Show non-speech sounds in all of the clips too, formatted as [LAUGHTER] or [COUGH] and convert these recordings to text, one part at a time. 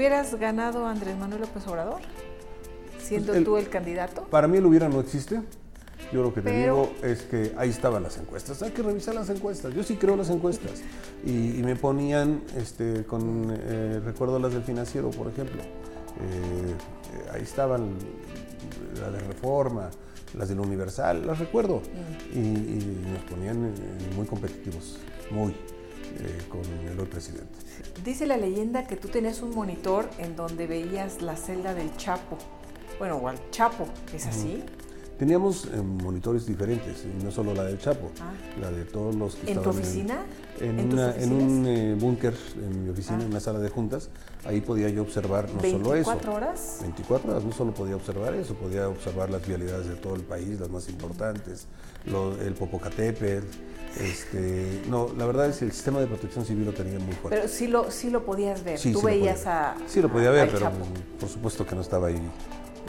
hubieras ganado Andrés Manuel López Obrador? Siendo Pues el- tú el candidato. Para mí el hubiera no existe. Yo lo que te Pero- digo es que ahí estaban las encuestas. Hay que revisar las encuestas. Yo sí creo las encuestas. Y, y me ponían, este, con, eh, recuerdo las del financiero, por ejemplo. Eh, ahí estaban las de Reforma, las del Universal, las recuerdo. Y, y nos ponían eh, muy competitivos, muy, eh, con el otro presidente. Dice la leyenda que tú tenías un monitor en donde veías la celda del Chapo. Bueno, o al Chapo, ¿es así? Teníamos eh, monitores diferentes, y no solo la del Chapo, Ah. la de todos los que ¿En tu estaban oficina? En, ¿En una- en un eh, búnker en mi oficina, Ah. en una sala de juntas. Ahí podía yo observar no solo eso. ¿24 horas? 24 horas, no solo podía observar eso, podía observar las vialidades de todo el país, las más importantes, lo- el Popocatépetl. Este, no, la verdad es que el sistema de protección civil lo tenía muy fuerte. Pero sí lo, sí lo podías ver. Sí, tú sí veías a. Sí, lo podía ver, pero Chapo. por supuesto que no estaba ahí.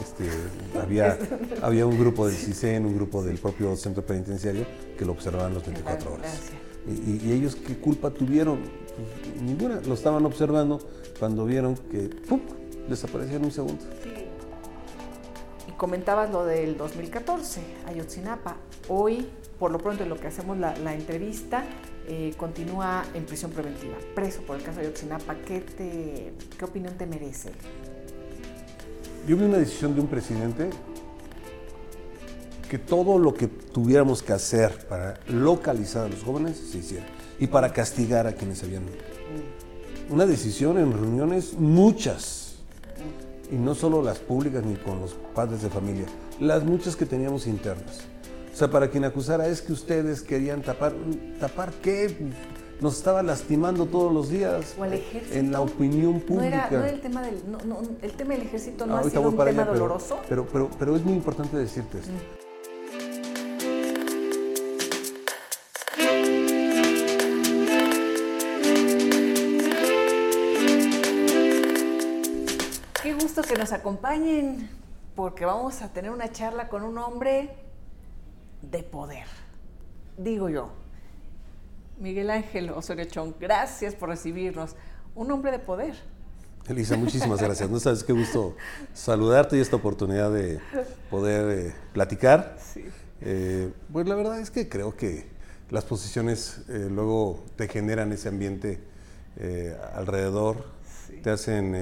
Este, [LAUGHS] había, había un grupo del CISEN, un grupo del propio centro penitenciario que lo observaban las 24 horas. Y, y- ellos qué culpa tuvieron? Pues, ninguna. Lo estaban observando cuando vieron que ¡pum! en un segundo. Y comentabas lo del 2014, Ayotzinapa. Hoy, por lo pronto, en lo que hacemos la, la entrevista, eh, continúa en prisión preventiva, preso por el caso de Ayotzinapa. ¿Qué, te, ¿Qué opinión te merece? Yo vi una decisión de un presidente que todo lo que tuviéramos que hacer para localizar a los jóvenes se hiciera y para castigar a quienes habían. Una decisión en reuniones muchas, y no solo las públicas ni con los padres de familia, las muchas que teníamos internas. O sea, para quien acusara es que ustedes querían tapar, ¿tapar qué? Nos estaba lastimando todos los días O al ejército. en la opinión ¿No pública. era, no era el tema del no, no, el tema del ejército no ha Ahorita sido un tema allá, pero- doloroso? Pero, pero, pero es muy importante decirte esto. Qué gusto que nos acompañen, porque vamos a tener una charla con un hombre de poder, digo yo. Miguel Ángel Osorio Chong, gracias por recibirnos. Un hombre de poder. Elisa, muchísimas gracias. No sabes qué gusto saludarte y esta oportunidad de poder eh, platicar. Sí. Eh, pues la verdad es que creo que las posiciones eh, luego te generan ese ambiente alrededor, te hacen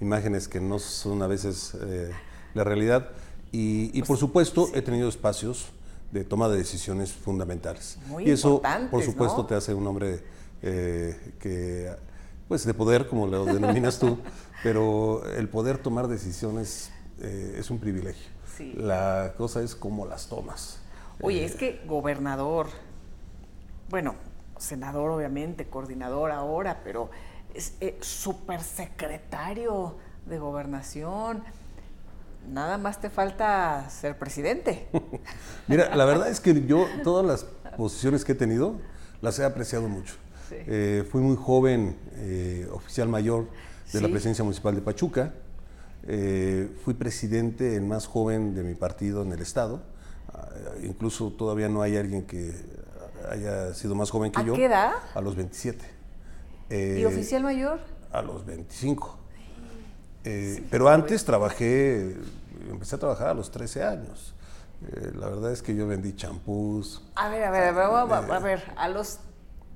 imágenes que no son a veces eh, la realidad y, y por supuesto he tenido espacios de toma de decisiones fundamentales. Muy y eso, por supuesto, ¿no? te hace un hombre eh, que, pues, de poder, como lo denominas tú, [LAUGHS] pero el poder tomar decisiones eh, es un privilegio. Sí. La cosa es cómo las tomas. Oye, Eh, es que gobernador, bueno, senador obviamente, coordinador ahora, pero es eh, supersecretario de gobernación. Nada más te falta ser presidente. [LAUGHS] Mira, la verdad es que yo todas las posiciones que he tenido las he apreciado mucho. Sí. Eh, fui muy joven, eh, oficial mayor de la presidencia municipal de Pachuca. Eh, fui presidente el más joven de mi partido en el estado. Ah, incluso todavía no hay alguien que haya sido más joven que ¿A yo. qué edad? A los 27. ¿Y Eh, oficial mayor? a los 25. Eh, pero antes trabajé, empecé a trabajar a los 13 años. Eh, la verdad es que yo vendí champús. A ver, a ver, a ver, a, ver, a los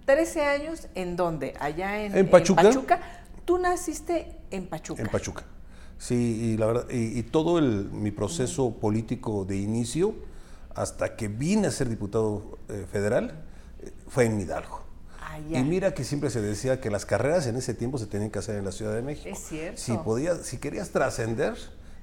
13 años, ¿en dónde? Allá en, En Pachuca. Tú naciste en Pachuca. En Pachuca. Sí, y la verdad, y, y todo el, mi proceso político de inicio, hasta que vine a ser diputado eh, federal, fue en Hidalgo. Ah, ya. Y mira que siempre se decía que las carreras en ese tiempo se tenían que hacer en la Ciudad de México. Es cierto. Si, podías, si querías trascender,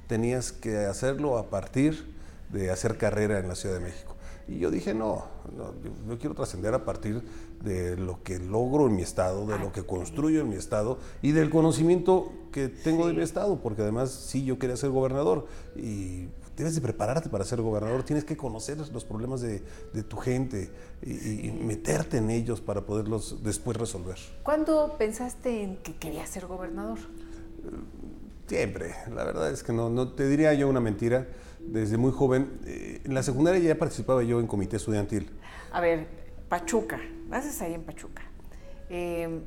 tenías que hacerlo a partir de hacer carrera en la Ciudad de México. Y yo dije, no, no, yo, yo quiero trascender a partir de lo que logro en mi estado, de lo que construyo en mi estado y del conocimiento que tengo de mi estado, porque además sí, yo quería ser gobernador y debes de prepararte para ser gobernador, tienes que conocer los problemas de, de tu gente y, meterte en ellos para poderlos después resolver. ¿Cuándo pensaste en que querías ser gobernador? Siempre, la verdad es que no, no te diría yo una mentira. Desde muy joven, eh, en la secundaria ya participaba yo en comité estudiantil. A ver, Pachuca, naces ahí en Pachuca. Eh,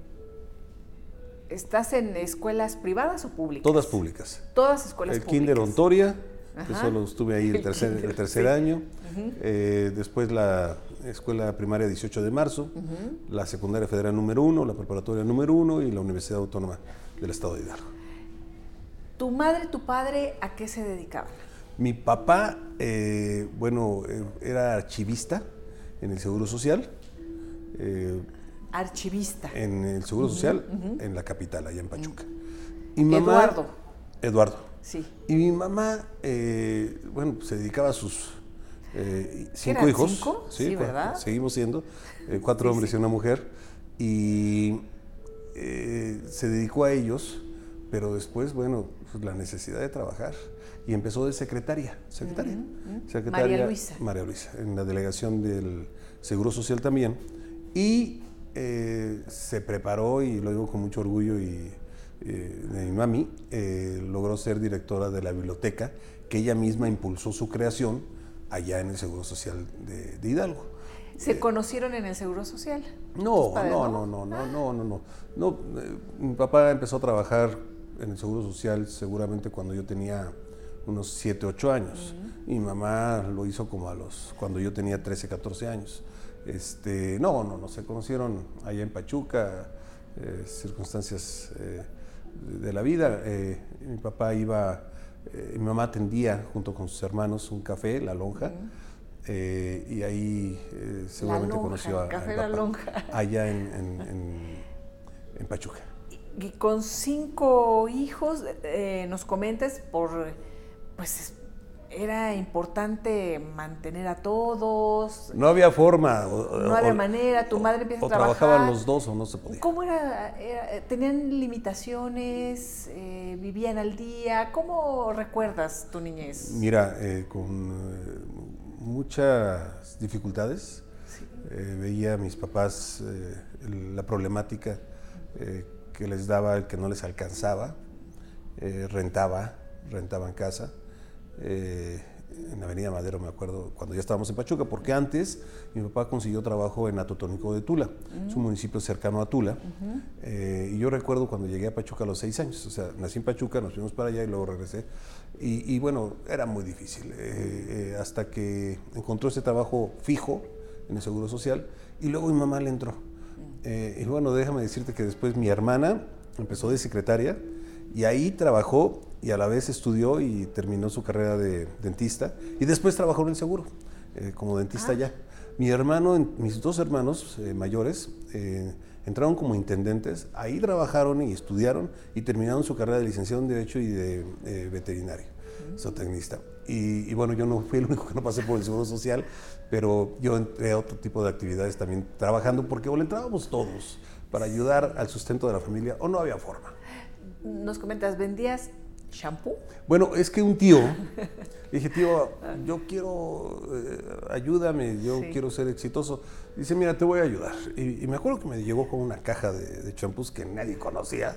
¿Estás en escuelas privadas o públicas? Todas públicas. Todas escuelas el públicas. Kinder Ontoria, que solo estuve ahí el tercer, el [LAUGHS] tercer sí. año. Eh, después la escuela primaria 18 de marzo, la secundaria federal número uno, la preparatoria número uno y la Universidad Autónoma del Estado de Hidalgo. ¿Tu madre, tu padre, a qué se dedicaban? Mi papá, eh, bueno, eh, era archivista en el Seguro Social. eh, Archivista. en el Seguro Social en la capital, allá en Pachuca. Y mamá- Eduardo. Eduardo. Sí. Y mi mamá, eh, bueno, se dedicaba a sus eh, cinco eran hijos. cinco? Sí, ¿verdad? Seguimos siendo eh, cuatro hombres sí. y una mujer. Y eh, se dedicó a ellos, pero después, bueno, pues, la necesidad de trabajar. Y empezó de secretaria, secretaria. secretaria María Luisa. María Luisa, en la delegación del Seguro Social también. Y se preparó, y lo digo con mucho orgullo, y eh, de mi mami, eh, logró ser directora de la biblioteca, que ella misma impulsó su creación allá en el Seguro Social de, de Hidalgo. ¿Se conocieron en el Seguro Social? No, no, ¿no? no, no, no, no, no, no. No, eh, mi papá empezó a trabajar en el Seguro Social seguramente cuando yo tenía unos 7, 8 años. Mi mamá lo hizo como a los, cuando yo tenía 13, 14 años. Este, no, no, no, se conocieron allá en Pachuca, eh, circunstancias eh, de la vida. Eh, mi papá iba, eh, mi mamá atendía junto con sus hermanos un café, La Lonja, eh, y ahí seguramente Lonja, conoció a, Café a mi La Lonja. allá en, en- en- en Pachuca. Y con cinco hijos, eh, nos comentes por, pues, era importante mantener a todos, No había forma. o- no había o- manera, tu madre empieza o a trabajar. trabajaban los dos o no se podía. ¿Cómo era, era- ¿Tenían limitaciones? Eh, ¿Vivían al día? ¿Cómo recuerdas tu niñez? Mira, eh, con eh, muchas dificultades, eh, veía a mis papás la problemática que les daba el que no les alcanzaba, eh, rentaba, rentaban casa. Eh, en Avenida Madero, me acuerdo, cuando ya estábamos en Pachuca, porque antes mi papá consiguió trabajo en Atotónico de Tula, es un municipio cercano a Tula. eh, y yo recuerdo cuando llegué a Pachuca a los seis años, o sea, nací en Pachuca, nos fuimos para allá y luego regresé. Y, y bueno, era muy difícil, eh, eh, hasta que encontró ese trabajo fijo en el Seguro Social y luego mi mamá le entró. Eh, y bueno, déjame decirte que después mi hermana empezó de secretaria y ahí trabajó y a la vez estudió y terminó su carrera de dentista y después trabajó en el seguro eh, como dentista Ah. ya. Mi hermano, mis dos hermanos eh, mayores eh, entraron como intendentes, ahí trabajaron y estudiaron y terminaron su carrera de licenciado en Derecho y de eh, veterinario, zootecnista. Y, y bueno, yo no fui el único que no pasé por el Seguro Social, pero yo entré a otro tipo de actividades también trabajando porque o le entrábamos todos para ayudar al sustento de la familia o no había forma. Nos comentas, ¿vendías shampoo? Bueno, es que un tío, [LAUGHS] dije, tío, yo quiero, eh, ayúdame, yo Sí. quiero ser exitoso. Dice, mira, te voy a ayudar. Y, y me acuerdo que me llegó con una caja de, champús que nadie conocía.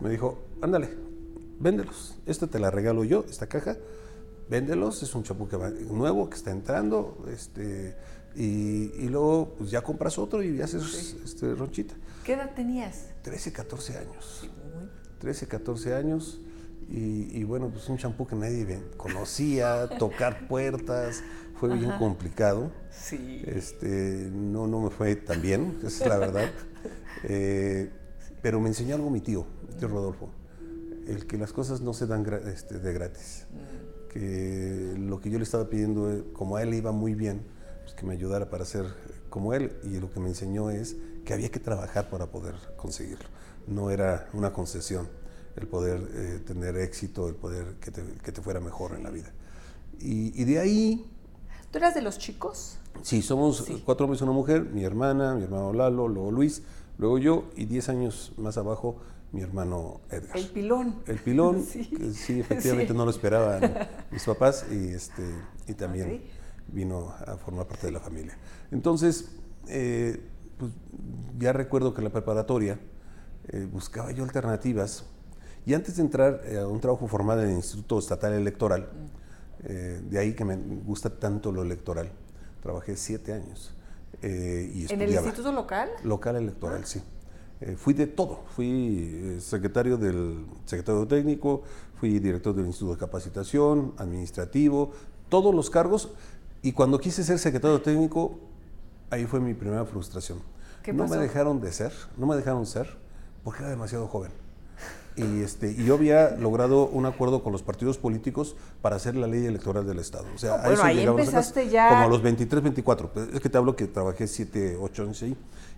Me dijo, ándale, véndelos. Esta te la regalo yo, esta caja. Véndelos, es un champú que va- nuevo que está entrando. Este, y, y luego pues ya compras otro y haces este, ronchita. ¿Qué edad tenías? 13, 14 años. Muy- 13, 14 años y, y bueno, pues un champú que nadie conocía, [LAUGHS] tocar puertas, fue bien complicado. Sí. Este, no, no me fue tan bien, esa es la verdad. [LAUGHS] Eh, pero me enseñó algo mi tío, mi tío Rodolfo, el que las cosas no se dan gra- este, de gratis. Que lo que yo le estaba pidiendo, eh, como a él iba muy bien, pues que me ayudara para ser como él. Y lo que me enseñó es que había que trabajar para poder conseguirlo. No era una concesión el poder eh, tener éxito, el poder que te, que te fuera mejor en la vida. Y, y de ahí ¿Tú eras de los chicos? Sí, somos Sí. cuatro hombres y una mujer, mi hermana, mi hermano Lalo, luego Luis, luego yo y diez años más abajo mi hermano Edgar. El pilón. El pilón, [LAUGHS] Sí. que sí, efectivamente Sí. no lo esperaban [LAUGHS] mis papás y, este, y también vino a formar parte de la familia. Entonces, eh, pues, ya recuerdo que en la preparatoria eh, buscaba yo alternativas y antes de entrar eh, a un trabajo formal en el Instituto Estatal Electoral, eh, de ahí que me gusta tanto lo electoral, trabajé siete años eh, y ¿En el instituto local? Local electoral, sí. Eh, fui de todo, fui eh, secretario del secretario técnico, fui director del Instituto de Capacitación, administrativo, todos los cargos. Y cuando quise ser secretario técnico, ahí fue mi primera frustración. ¿Qué no pasó? me dejaron de ser, no me dejaron ser, porque era demasiado joven. Y, este, y yo había logrado un acuerdo con los partidos políticos para hacer la ley electoral del Estado. O sea, No, a bueno, eso ahí empezaste acá, ya- Como a los 23, 24. Pues, Es que te hablo que trabajé 7, 8 años ahí.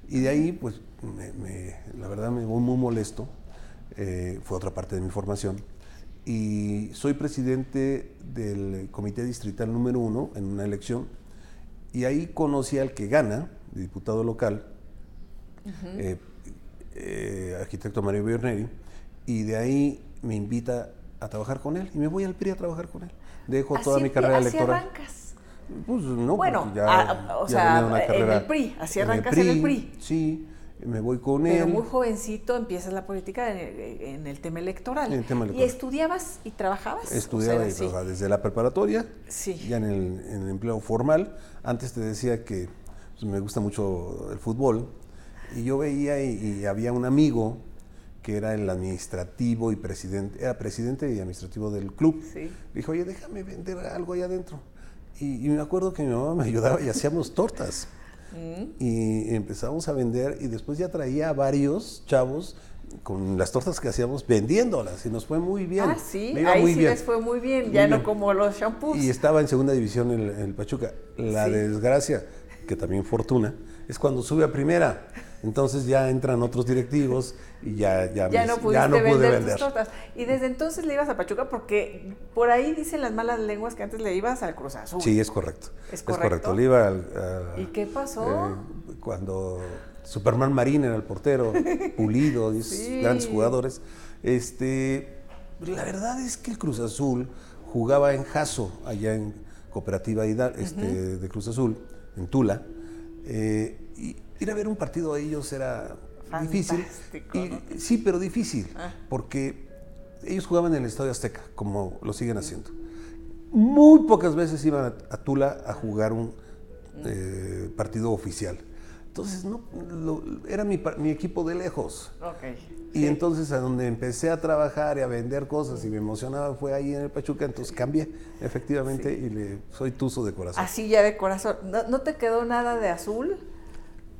Y de ahí, pues, me- me- la verdad me voy muy molesto. Eh, fue otra parte de mi formación. Y soy presidente del Comité Distrital número uno en una elección. Y ahí conocí al que gana, diputado local, eh, eh, arquitecto Mario Berneri, y de ahí me invita a trabajar con él y me voy al PRI a trabajar con él. Dejo toda mi carrera así electoral. arrancas. Pues no, Bueno, porque a- o ya sea, en el PRI, así arrancas en el PRI. Sí, me voy con Pero él. muy jovencito empiezas la política en el, en el tema electoral. En el tema ¿Y electoral. estudiabas y trabajabas? Estudiaba O sea, y sí. trabajaba desde la preparatoria, Sí. ya en el, en el empleo formal. Antes te decía que pues, me gusta mucho el fútbol y yo veía y, y había un amigo que era el administrativo y presidente, era presidente y administrativo del club. Sí. Dijo, oye, déjame vender algo allá adentro. Y, y me acuerdo que mi mamá me [LAUGHS] ayudaba y hacíamos tortas. Mm. Y empezamos a vender y después ya traía a varios chavos con las tortas que hacíamos vendiéndolas y nos fue muy bien. Ah, sí, Me iba ahí muy sí bien. les fue muy bien, Muy ya no como los shampoos. Y estaba en segunda división el, el Pachuca. La Sí. desgracia, que también fortuna, es cuando sube a primera. Entonces ya entran otros directivos y ya, ya, ya me- no ya no pude vender, vender. tus tortas. Y desde entonces le ibas a Pachuca porque por ahí dicen las malas lenguas que antes le ibas al Cruz Azul. Sí, es correcto. ¿Es Es correcto? correcto. Le iba al- a- ¿Y qué pasó? eh, cuando Superman Marín era el portero, [LAUGHS] Pulido, Sí. grandes jugadores. Este, la verdad es que el Cruz Azul jugaba en Jaso, allá en Cooperativa este, de Cruz Azul, en Tula. eh, y ir a ver un partido a ellos era difícil. Fantástico, Y- ¿no? sí, pero difícil, Ah. porque ellos jugaban en el Estadio Azteca, como lo siguen haciendo. Muy pocas veces iban a, a Tula a jugar un eh, partido oficial. Entonces, no, lo- era mi, mi equipo de lejos. Ok. Y entonces a donde empecé a trabajar y a vender cosas y me emocionaba fue ahí en el Pachuca, entonces cambié efectivamente y le soy tuzo de corazón. Así ya de corazón. ¿No, no te quedó nada de azul?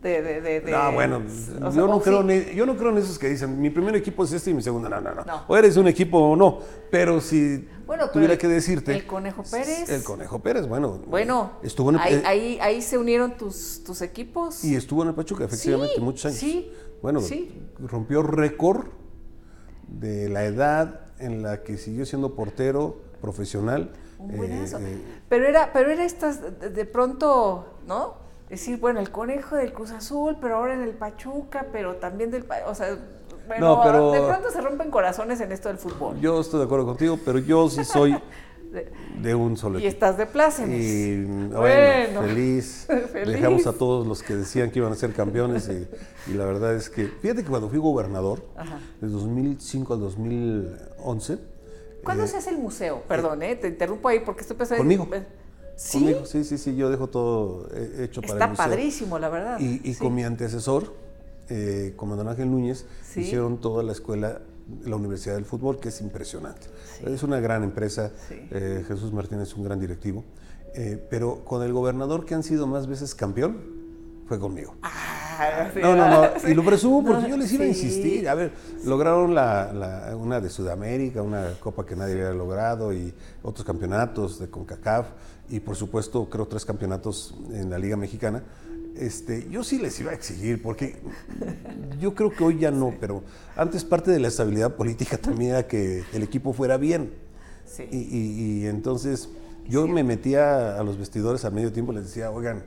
De, de, de, de- No, bueno, o sea, yo, no creo sí. ni- yo no creo en esos que dicen, mi primer equipo es este y mi segundo, no, no, no. No. O eres un equipo o no, pero si Bueno, tuviera el- que decirte... el Conejo Pérez. El Conejo Pérez, bueno. Bueno, Estuvo en el, ahí, eh, ahí, ahí se unieron tus, tus equipos. Y estuvo en el Pachuca, efectivamente, Sí, muchos años. sí, bueno, sí. rompió récord de la edad en la que siguió siendo portero profesional. Un eh, buenazo. eh, pero era, pero era estas, de pronto, ¿no? Decir, bueno, el conejo del Cruz Azul, pero ahora en el Pachuca, pero también del... O sea, bueno, No, pero- de pronto se rompen corazones en esto del fútbol. yo estoy de acuerdo contigo, pero yo sí soy [LAUGHS] De- un solo y equipo. estás de plácemes. Y bueno, Bueno. feliz. [LAUGHS] Feliz. Dejamos a todos los que decían que iban a ser campeones y, y la verdad es que, fíjate que cuando fui gobernador, Ajá. de 2005 al 2011, ¿Cuándo eh, se hace el museo? Perdón, ¿eh? Te interrumpo ahí porque estoy pensando... Conmigo. ¿Sí? conmigo, sí, sí, sí, yo dejo todo eh, hecho para el Está museo. padrísimo, la verdad. Y, y Sí. con mi antecesor, eh, con don Ángel Núñez, Sí. hicieron toda la escuela, la Universidad del Fútbol, que es impresionante. Es una gran empresa, Sí. eh, Jesús Martínez es un gran directivo, eh, pero con el gobernador que han sido más veces campeón, fue conmigo. Ah, sí, No, no, no, sí. [LAUGHS] y lo presumo porque No, yo les iba a insistir. A ver, lograron la, la- una de Sudamérica, una copa que nadie había logrado y otros campeonatos de CONCACAF y por supuesto creo tres campeonatos en la Liga Mexicana. Este, yo sí les iba a exigir porque yo creo que hoy ya no, pero antes parte de la estabilidad política [LAUGHS] también era que el equipo fuera bien. Sí. Y, y- y entonces yo me metía a los vestidores a medio tiempo y les decía, oigan,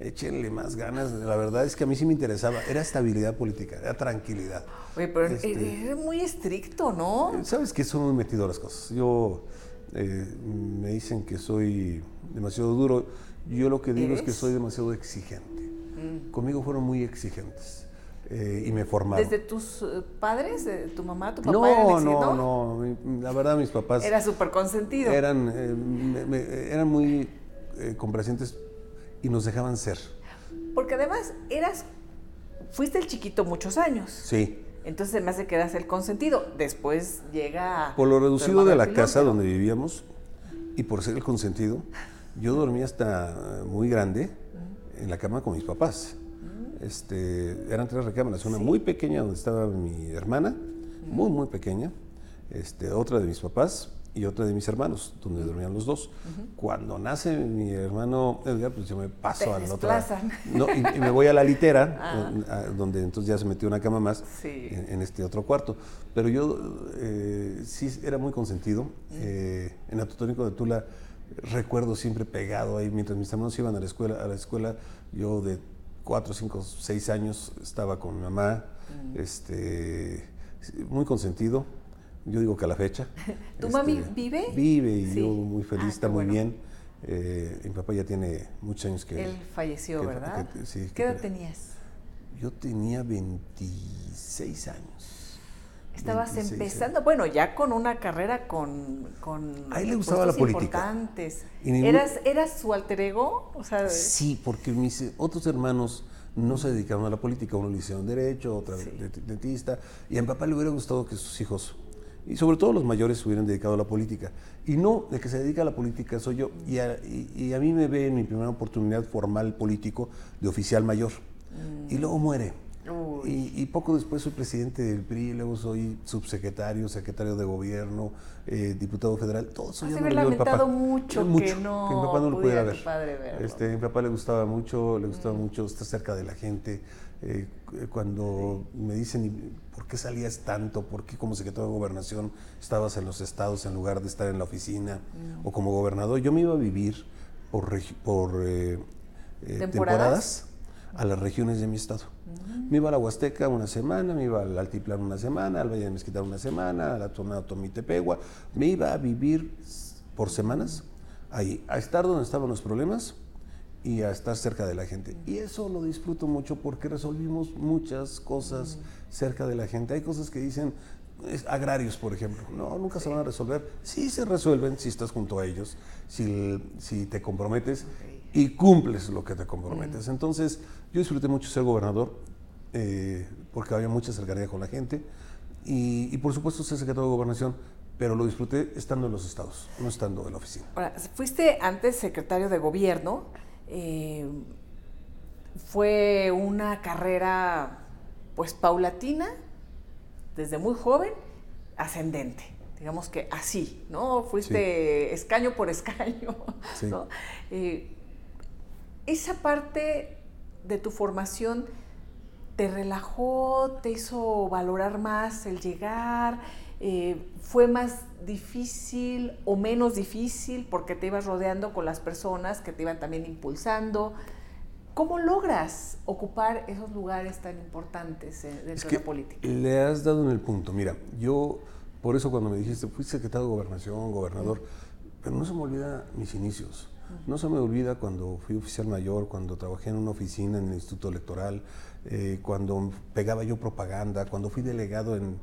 échenle más ganas. La verdad es que a mí sí me interesaba, era estabilidad política, era tranquilidad. Oye, pero Este- eres muy estricto, ¿no? Sabes que soy muy metido las cosas. Yo eh, me dicen que soy demasiado duro. Yo lo que digo es que soy demasiado exigente. Conmigo fueron muy exigentes eh, y me formaron. ¿Desde tus eh, padres, de tu mamá, tu papá? no, eran no, no, La verdad, mis papás Era súper consentido. eran, eh, me- me- eran muy complacientes y nos dejaban ser. Porque además eras fuiste el chiquito muchos años. Sí. Entonces me hace que eras el consentido. Después llega... Por lo reducido de la pilón, casa pero- donde vivíamos y por ser el consentido, yo dormía hasta muy grande en la cama con mis papás. Este, eran tres recámaras, una muy pequeña donde estaba mi hermana, muy, muy pequeña, este, otra de mis papás y otra de mis hermanos, donde dormían los dos. Cuando nace mi hermano Edgar, pues yo me paso Te a la otra. No, y, y me voy a la litera, [LAUGHS] Ah. a- donde entonces ya se metió una cama más Sí. en, en este otro cuarto. Pero yo eh, sí era muy consentido. Eh, en Atotónico de Tula recuerdo siempre pegado ahí, mientras mis hermanos iban a la escuela, a la escuela yo de 4, 5, 6 años estaba con mi mamá, este, muy consentido. Yo digo que a la fecha. [LAUGHS] ¿Tu Este, mami vive? Vive y Sí. yo muy feliz, Ah, está muy bueno. bien. Eh, mi papá ya tiene muchos años que... Él falleció, que- ¿verdad? que- sí, ¿Qué edad tenías? Yo tenía 26 años. Estabas 26 empezando, bueno, ya con una carrera con... con A él le gustaba la política. importantes. Ningún- ¿Eras, ¿Eras su alter ego? O sea, Sí, porque mis otros hermanos no se dedicaron a la política. Uno le hicieron derecho, otra Sí. dentista. Y a mi papá le hubiera gustado que sus hijos, y sobre todo los mayores, se hubieran dedicado a la política. Y no, de que se dedica a la política soy yo. Y a, y- y a mí me ve en mi primera oportunidad formal político de oficial mayor. Y luego muere. Y, y poco después soy presidente del PRI, luego soy subsecretario, secretario de gobierno, eh, diputado federal, todo eso Has papá. lamentado mucho que no mi papá no lo pudiera ver. padre verlo. Este, a mi papá le gustaba mucho, le gustaba mucho estar cerca de la gente. Eh, cuando me dicen, "¿Y ¿por qué salías tanto? ¿Por qué como secretario de gobernación estabas en los estados en lugar de estar en la oficina? O como gobernador, yo me iba a vivir por, por eh, eh, ¿Temporadas? temporadas a las regiones de mi estado. Me iba a la Huasteca una semana, me iba al Altiplano una semana, al Valle de Mezquital una semana, a la zona de Tomitepegua. Me iba a vivir por semanas ahí, a estar donde estaban los problemas y a estar cerca de la gente. Y eso lo disfruto mucho porque resolvimos muchas cosas cerca de la gente. Hay cosas que dicen, agrarios, por ejemplo, no, nunca se van a resolver. Sí se resuelven si estás junto a ellos, si, si te comprometes y cumples lo que te comprometes. Entonces, yo disfruté mucho ser gobernador eh, porque había mucha cercanía con la gente y, y por supuesto ser secretario de gobernación, pero lo disfruté estando en los estados, no estando en la oficina. Ahora, fuiste antes secretario de gobierno. Eh, fue una carrera, pues, paulatina, desde muy joven, ascendente. Digamos que así, ¿no? Fuiste escaño por escaño. [LAUGHS] Sí. ¿no? Eh, esa parte de tu formación te relajó, te hizo valorar más el llegar, eh, fue más difícil o menos difícil porque te ibas rodeando con las personas que te iban también impulsando. ¿Cómo logras ocupar esos lugares tan importantes eh, dentro Es de que la política? le has dado en el punto. Mira, yo, por eso cuando me dijiste, fui secretario de gobernación, gobernador, pero no se me olvida mis inicios. No se me olvida cuando fui oficial mayor, cuando trabajé en una oficina en el Instituto Electoral, eh, cuando pegaba yo propaganda, cuando fui delegado en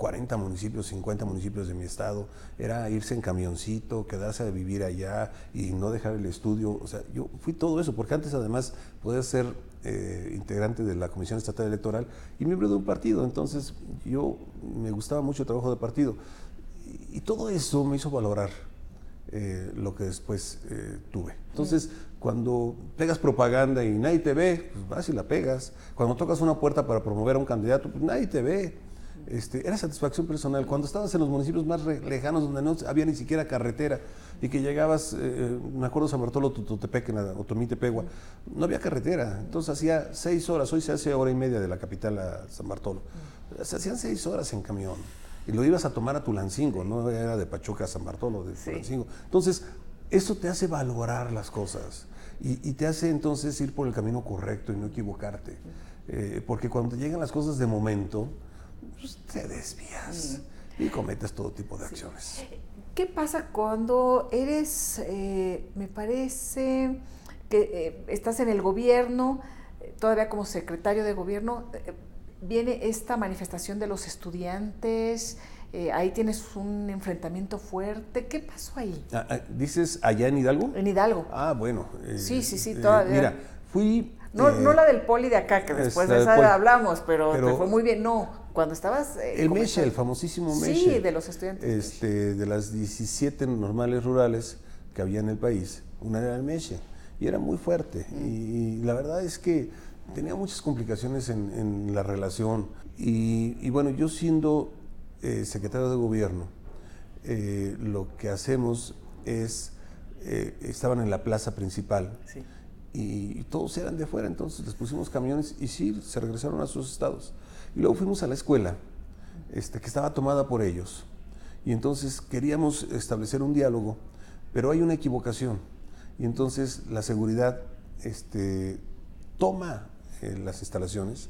40 municipios, 50 municipios de mi estado, era irse en camioncito, quedarse a vivir allá y no dejar el estudio. O sea, yo fui todo eso, porque antes además podía ser eh, integrante de la Comisión Estatal Electoral y miembro de un partido. Entonces yo me gustaba mucho el trabajo de partido. Y, y todo eso me hizo valorar eh, lo que después eh, tuve. Entonces, cuando pegas propaganda y nadie te ve, pues vas y la pegas. Cuando tocas una puerta para promover a un candidato, pues nadie te ve. Este, era satisfacción personal. Cuando estabas en los municipios más lejanos, donde no había ni siquiera carretera, y que llegabas, eh, me acuerdo San Bartolo, Tututepec, en la Otomitepegua, no había carretera. Entonces hacía seis horas, hoy se hace hora y media de la capital a San Bartolo. Se hacían seis horas en camión. Y lo ibas a tomar a Tulancingo, no era de Pachuca a San Bartolo, de Sí. Tulancingo. Entonces, eso te hace valorar las cosas y, y te hace entonces ir por el camino correcto y no equivocarte. Eh, porque cuando te llegan las cosas de momento, pues, te desvías y cometes todo tipo de acciones. ¿Qué pasa cuando eres, eh, me parece, que eh, estás en el gobierno, todavía como secretario de gobierno, eh, viene esta manifestación de los estudiantes, eh, ahí tienes un enfrentamiento fuerte. ¿Qué pasó ahí? Ah, ah, ¿Dices allá en Hidalgo? En Hidalgo. Ah, bueno. eh, Sí, sí, sí, eh, todavía. Mira, fui No, no la del poli de acá, que después de esa poli. hablamos, pero, Pero- te fue muy bien. No, cuando estabas... eh, El. Meche, el famosísimo Meche. Sí, de los estudiantes. Este, de las 17 normales rurales que había en el país, una era el Meche. Y era muy fuerte. Mm. Y, y la verdad es que tenía muchas complicaciones en, en la relación. Y, y bueno, yo siendo eh, secretario de gobierno, eh, lo que hacemos es, eh, estaban en la plaza principal Sí. y, y todos eran de fuera, entonces les pusimos camiones y sí, se regresaron a sus estados. Y luego fuimos a la escuela, este, que estaba tomada por ellos. Y entonces queríamos establecer un diálogo, pero hay una equivocación. Y entonces la seguridad este, toma eh, las instalaciones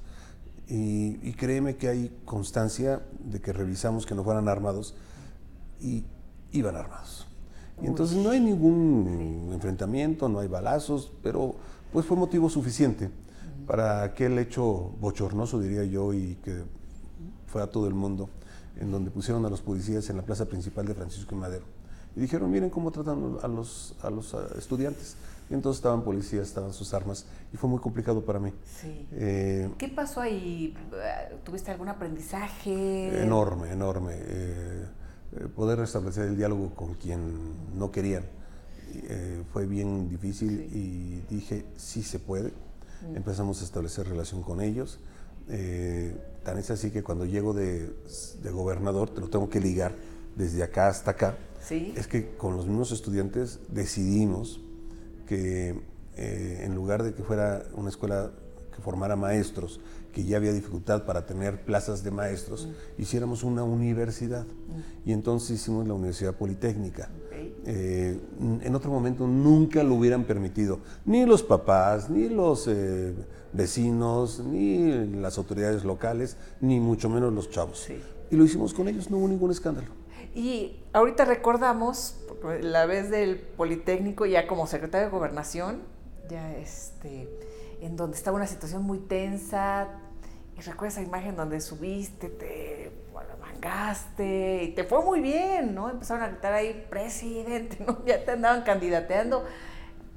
y, y créeme que hay constancia de que revisamos que no fueran armados y iban armados. Y entonces no hay ningún enfrentamiento, no hay balazos, pero pues fue motivo suficiente para aquel hecho bochornoso, diría yo, y que fue a todo el mundo, en donde pusieron a los policías en la plaza principal de Francisco y Madero. Y dijeron, miren cómo tratan a los, a los estudiantes. Y entonces estaban policías, estaban sus armas, y fue muy complicado para mí. Sí. Eh, ¿Qué pasó ahí? ¿Tuviste algún aprendizaje? Enorme, enorme. Eh, eh, poder restablecer el diálogo con quien no querían eh, fue bien difícil y dije, sí se puede. Empezamos a establecer relación con ellos. Eh, tan es así que cuando llego de, de gobernador, te lo tengo que ligar desde acá hasta acá, Sí. es que con los mismos estudiantes decidimos que eh, en lugar de que fuera una escuela que formara maestros, que ya había dificultad para tener plazas de maestros, hiciéramos una universidad. Y entonces hicimos la Universidad Politécnica. Ok. Eh, en otro momento nunca lo hubieran permitido, ni los papás, ni los eh, vecinos, ni las autoridades locales, ni mucho menos los chavos. Sí. Y lo hicimos con ellos, no hubo ningún escándalo. Y ahorita recordamos la vez del Politécnico ya como secretario de Gobernación, ya este, en donde estaba una situación muy tensa. Y recuerda esa imagen donde subiste, te mangaste y te fue muy bien, ¿no? Empezaron a gritar ahí, presidente, [LAUGHS] ¿no? Ya te andaban candidateando.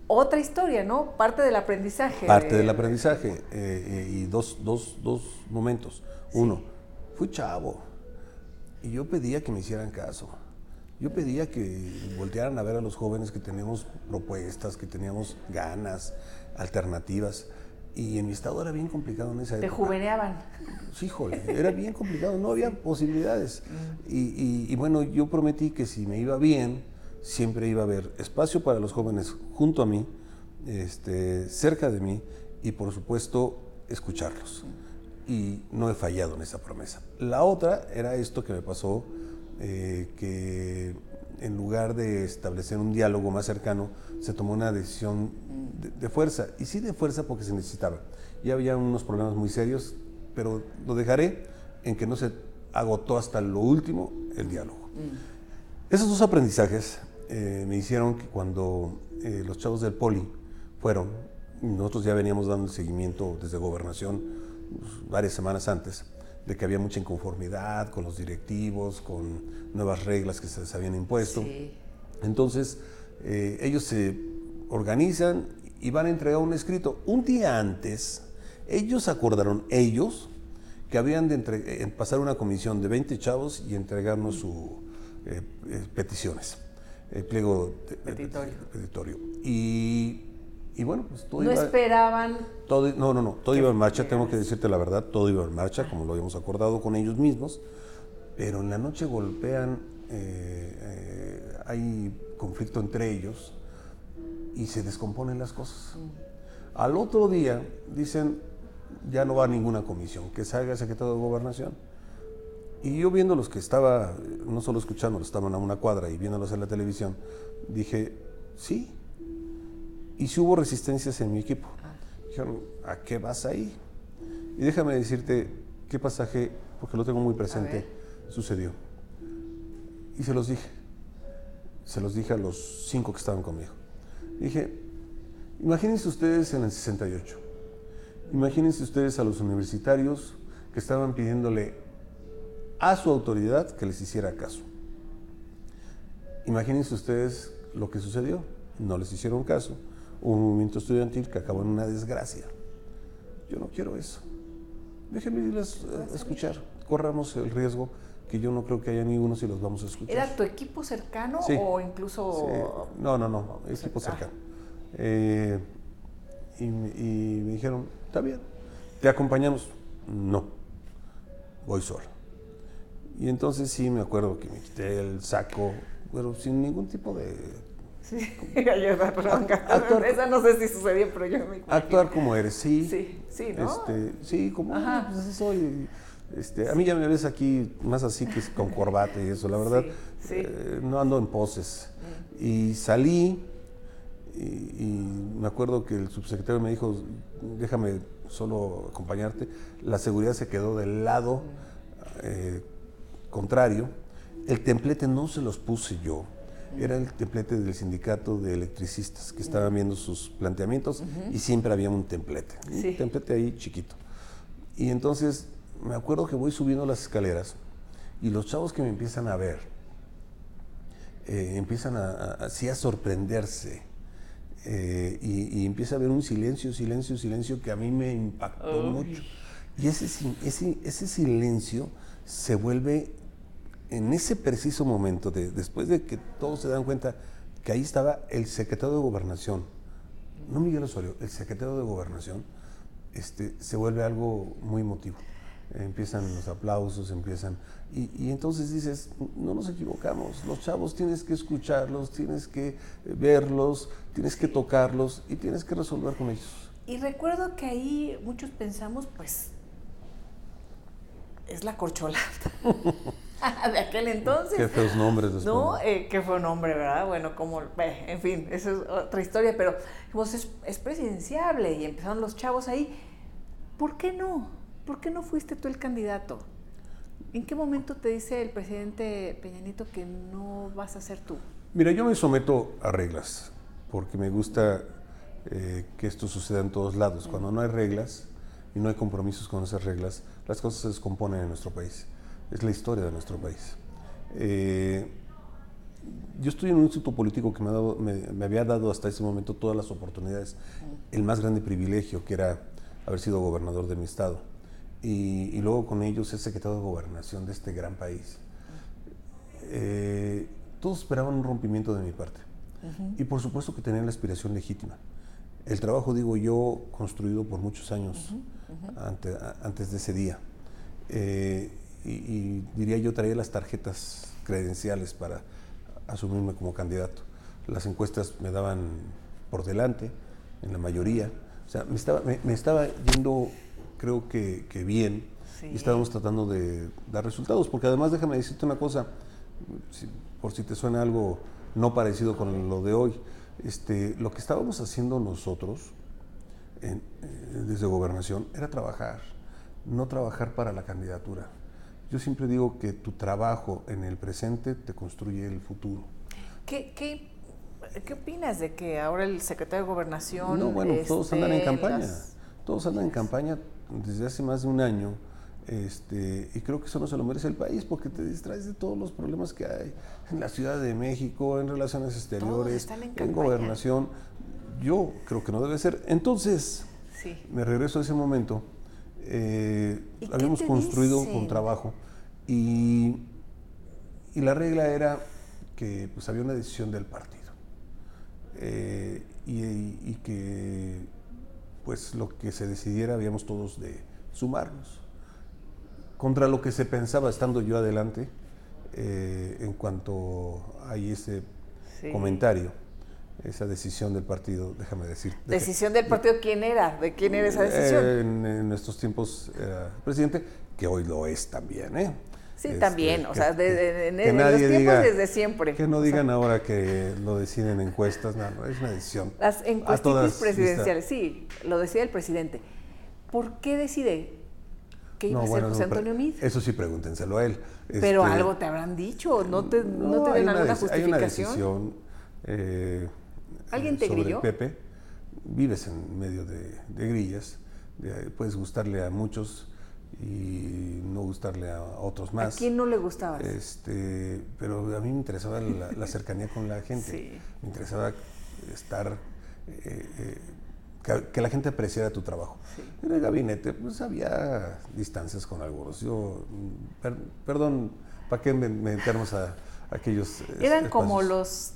Otra historia, ¿no? Parte del aprendizaje. Parte de- del aprendizaje eh, eh, y dos, dos, dos momentos. Uno, fui chavo y yo pedía que me hicieran caso. Yo pedía que voltearan a ver a los jóvenes que teníamos propuestas, que teníamos ganas, alternativas. Y en mi estado era bien complicado en esa Te época. juveneaban. Sí, híjole, era bien complicado, no había [LAUGHS] posibilidades. Y, y- y bueno, yo prometí que si me iba bien, siempre iba a haber espacio para los jóvenes junto a mí, este, cerca de mí y por supuesto escucharlos. Y no he fallado en esa promesa. La otra era esto que me pasó, eh, que en lugar de establecer un diálogo más cercano, se tomó una decisión de, de fuerza. Y sí de fuerza porque se necesitaba. Ya había unos problemas muy serios, pero lo dejaré en que no se agotó hasta lo último el diálogo. Esos dos aprendizajes eh, me hicieron que cuando eh, los chavos del poli fueron, nosotros ya veníamos dando el seguimiento desde gobernación pues, varias semanas antes, de que había mucha inconformidad con los directivos, con nuevas reglas que se les habían impuesto. Sí. Entonces, eh, ellos se organizan y van a entregar un escrito. Un día antes, ellos acordaron, ellos, que habían de entre- eh, pasar una comisión de 20 chavos y entregarnos sus peticiones, el pliego de- Petitorio. petitorio. Y, y bueno, pues todo No iba- esperaban. todo, no, no, no, todo iba en marcha, tengo que decirte la verdad, todo iba en marcha, como lo habíamos acordado con ellos mismos, pero en la noche golpean, eh, eh, hay conflicto entre ellos y se descomponen las cosas. Al otro día dicen, ya no va a ninguna comisión, que salga el secretario de gobernación. Y yo viendo los que estaba, no solo escuchándolos, estaban a una cuadra y viéndolos en la televisión, dije, sí. Y si hubo resistencias en mi equipo. Dijeron, ¿a qué vas ahí? Y déjame decirte qué pasaje, porque lo tengo muy presente, sucedió. Y se los dije. Se los dije a los cinco que estaban conmigo. Dije, imagínense ustedes en el 68. Imagínense ustedes a los universitarios que estaban pidiéndole a su autoridad que les hiciera caso. Imagínense ustedes lo que sucedió. No les hicieron caso. Un movimiento estudiantil que acabó en una desgracia. yo no quiero eso. Déjenme irles a escuchar, corramos el riesgo que yo no creo que haya ninguno si los vamos a escuchar. ¿Era tu equipo cercano o incluso...? No, no, no, equipo cercano. Eh, y, me dijeron, está bien, ¿te acompañamos? No, voy solo. Y entonces sí me acuerdo que me quité el saco, pero sin ningún tipo de... Sí, [LAUGHS] perdón, actuar, esa no sé si sucedió, pero yo me Actuar como eres, sí. Sí, sí, ¿no? Este, sí, como pues soy este, a mí ya me ves aquí más así que con corbata y eso, la [LAUGHS] verdad. Eh, no ando en poses. Mm. Y salí y, me acuerdo que el subsecretario me dijo, déjame solo acompañarte. La seguridad se quedó del lado mm. eh, contrario. El templete no se los puse yo. Era el templete del sindicato de electricistas que estaban mm. viendo sus planteamientos y siempre había un templete. Un templete ahí chiquito. Y entonces me acuerdo que voy subiendo las escaleras y los chavos que me empiezan a ver, eh, empiezan a, así a sorprenderse. Eh, y, empieza a haber un silencio, silencio, silencio que a mí me impactó mucho. Y ese, ese, ese silencio se vuelve en ese preciso momento, de, después de que todos se dan cuenta que ahí estaba el secretario de Gobernación, no Miguel Osorio, el secretario de Gobernación, este, se vuelve algo muy emotivo empiezan los aplausos, empiezan... Y, entonces dices, no nos equivocamos, los chavos tienes que escucharlos, tienes que eh, verlos, tienes que tocarlos y tienes que resolver con ellos. Y recuerdo que ahí muchos pensamos, pues, es la corcholata. [LAUGHS] de aquel entonces. Qué feos nombres. No, eh, qué fue un nombre, ¿verdad? Bueno, como, en fin, esa es otra historia, pero pues, es, es presidenciable y empezaron los chavos ahí. ¿Por qué no? ¿Por qué no fuiste tú el candidato? ¿En qué momento te dice el presidente Peñanito que no vas a ser tú? Mira, yo me someto a reglas, porque me gusta eh, que esto suceda en todos lados. Cuando no hay reglas y no hay compromisos con esas reglas, las cosas se descomponen en nuestro país. Es la historia de nuestro país. Eh, yo estoy en un instituto político que me, me, había dado hasta ese momento todas las oportunidades, el más grande privilegio que era haber sido gobernador de mi estado y, luego con ellos el secretario de gobernación de este gran país. Eh, todos esperaban un rompimiento de mi parte. Y por supuesto que tenían la aspiración legítima. El trabajo, digo yo, construido por muchos años antes de ese día. Eh, y, diría yo, traía las tarjetas credenciales para asumirme como candidato. Las encuestas me daban por delante, en la mayoría. O sea, me estaba, me estaba yendo creo que, bien y estábamos tratando de dar resultados, porque además déjame decirte una cosa, por si te suena algo no parecido con lo de hoy, este, lo que estábamos haciendo nosotros eh, desde gobernación era trabajar, no trabajar para la candidatura. Yo siempre digo que tu trabajo en el presente te construye el futuro. ¿Qué, qué, qué opinas de que ahora el secretario de Gobernación... No, bueno, todos andan en campaña. Todos andan en campaña desde hace más de un año. Este, y creo que eso no se lo merece el país porque te distraes de todos los problemas que hay en la Ciudad de México, en relaciones exteriores, en, gobernación. Yo creo que no debe ser. Entonces, me regreso a ese momento. Eh, habíamos construido un trabajo y, y, la regla era que pues, había una decisión del partido eh, y que pues lo que se decidiera habíamos todos de sumarnos. Contra lo que se pensaba estando yo adelante, eh, en cuanto hay ese comentario, esa decisión del partido, déjame decir. ¿Decisión del partido quién era? ¿De quién era esa decisión? en, en, estos tiempos era presidente, que hoy lo es también, ¿eh? Sí, también, este, o sea, en, los tiempos desde siempre. Que no digan ahora que lo deciden encuestas, no, no, es una decisión. Las encuestas presidenciales, sí, lo decide el presidente. ¿Por qué decide que iba a ser José Antonio Mid? Eso sí, pregúntenselo a él. Pero este, algo te habrán dicho, no te, no, te den alguna justificación. Hay una decisión. Eh, ¿Alguien te sobre Pepe, vives en medio de, grillas, puedes gustarle a muchos y no gustarle a otros más. ¿A quién no le gustaba? Este, pero a mí me interesaba la, cercanía con la gente. Me interesaba estar eh, eh, que, la gente apreciara tu trabajo. En el gabinete, pues había distancias con algunos. Yo, perdón, ¿para qué meternos a, aquellos... Eran como los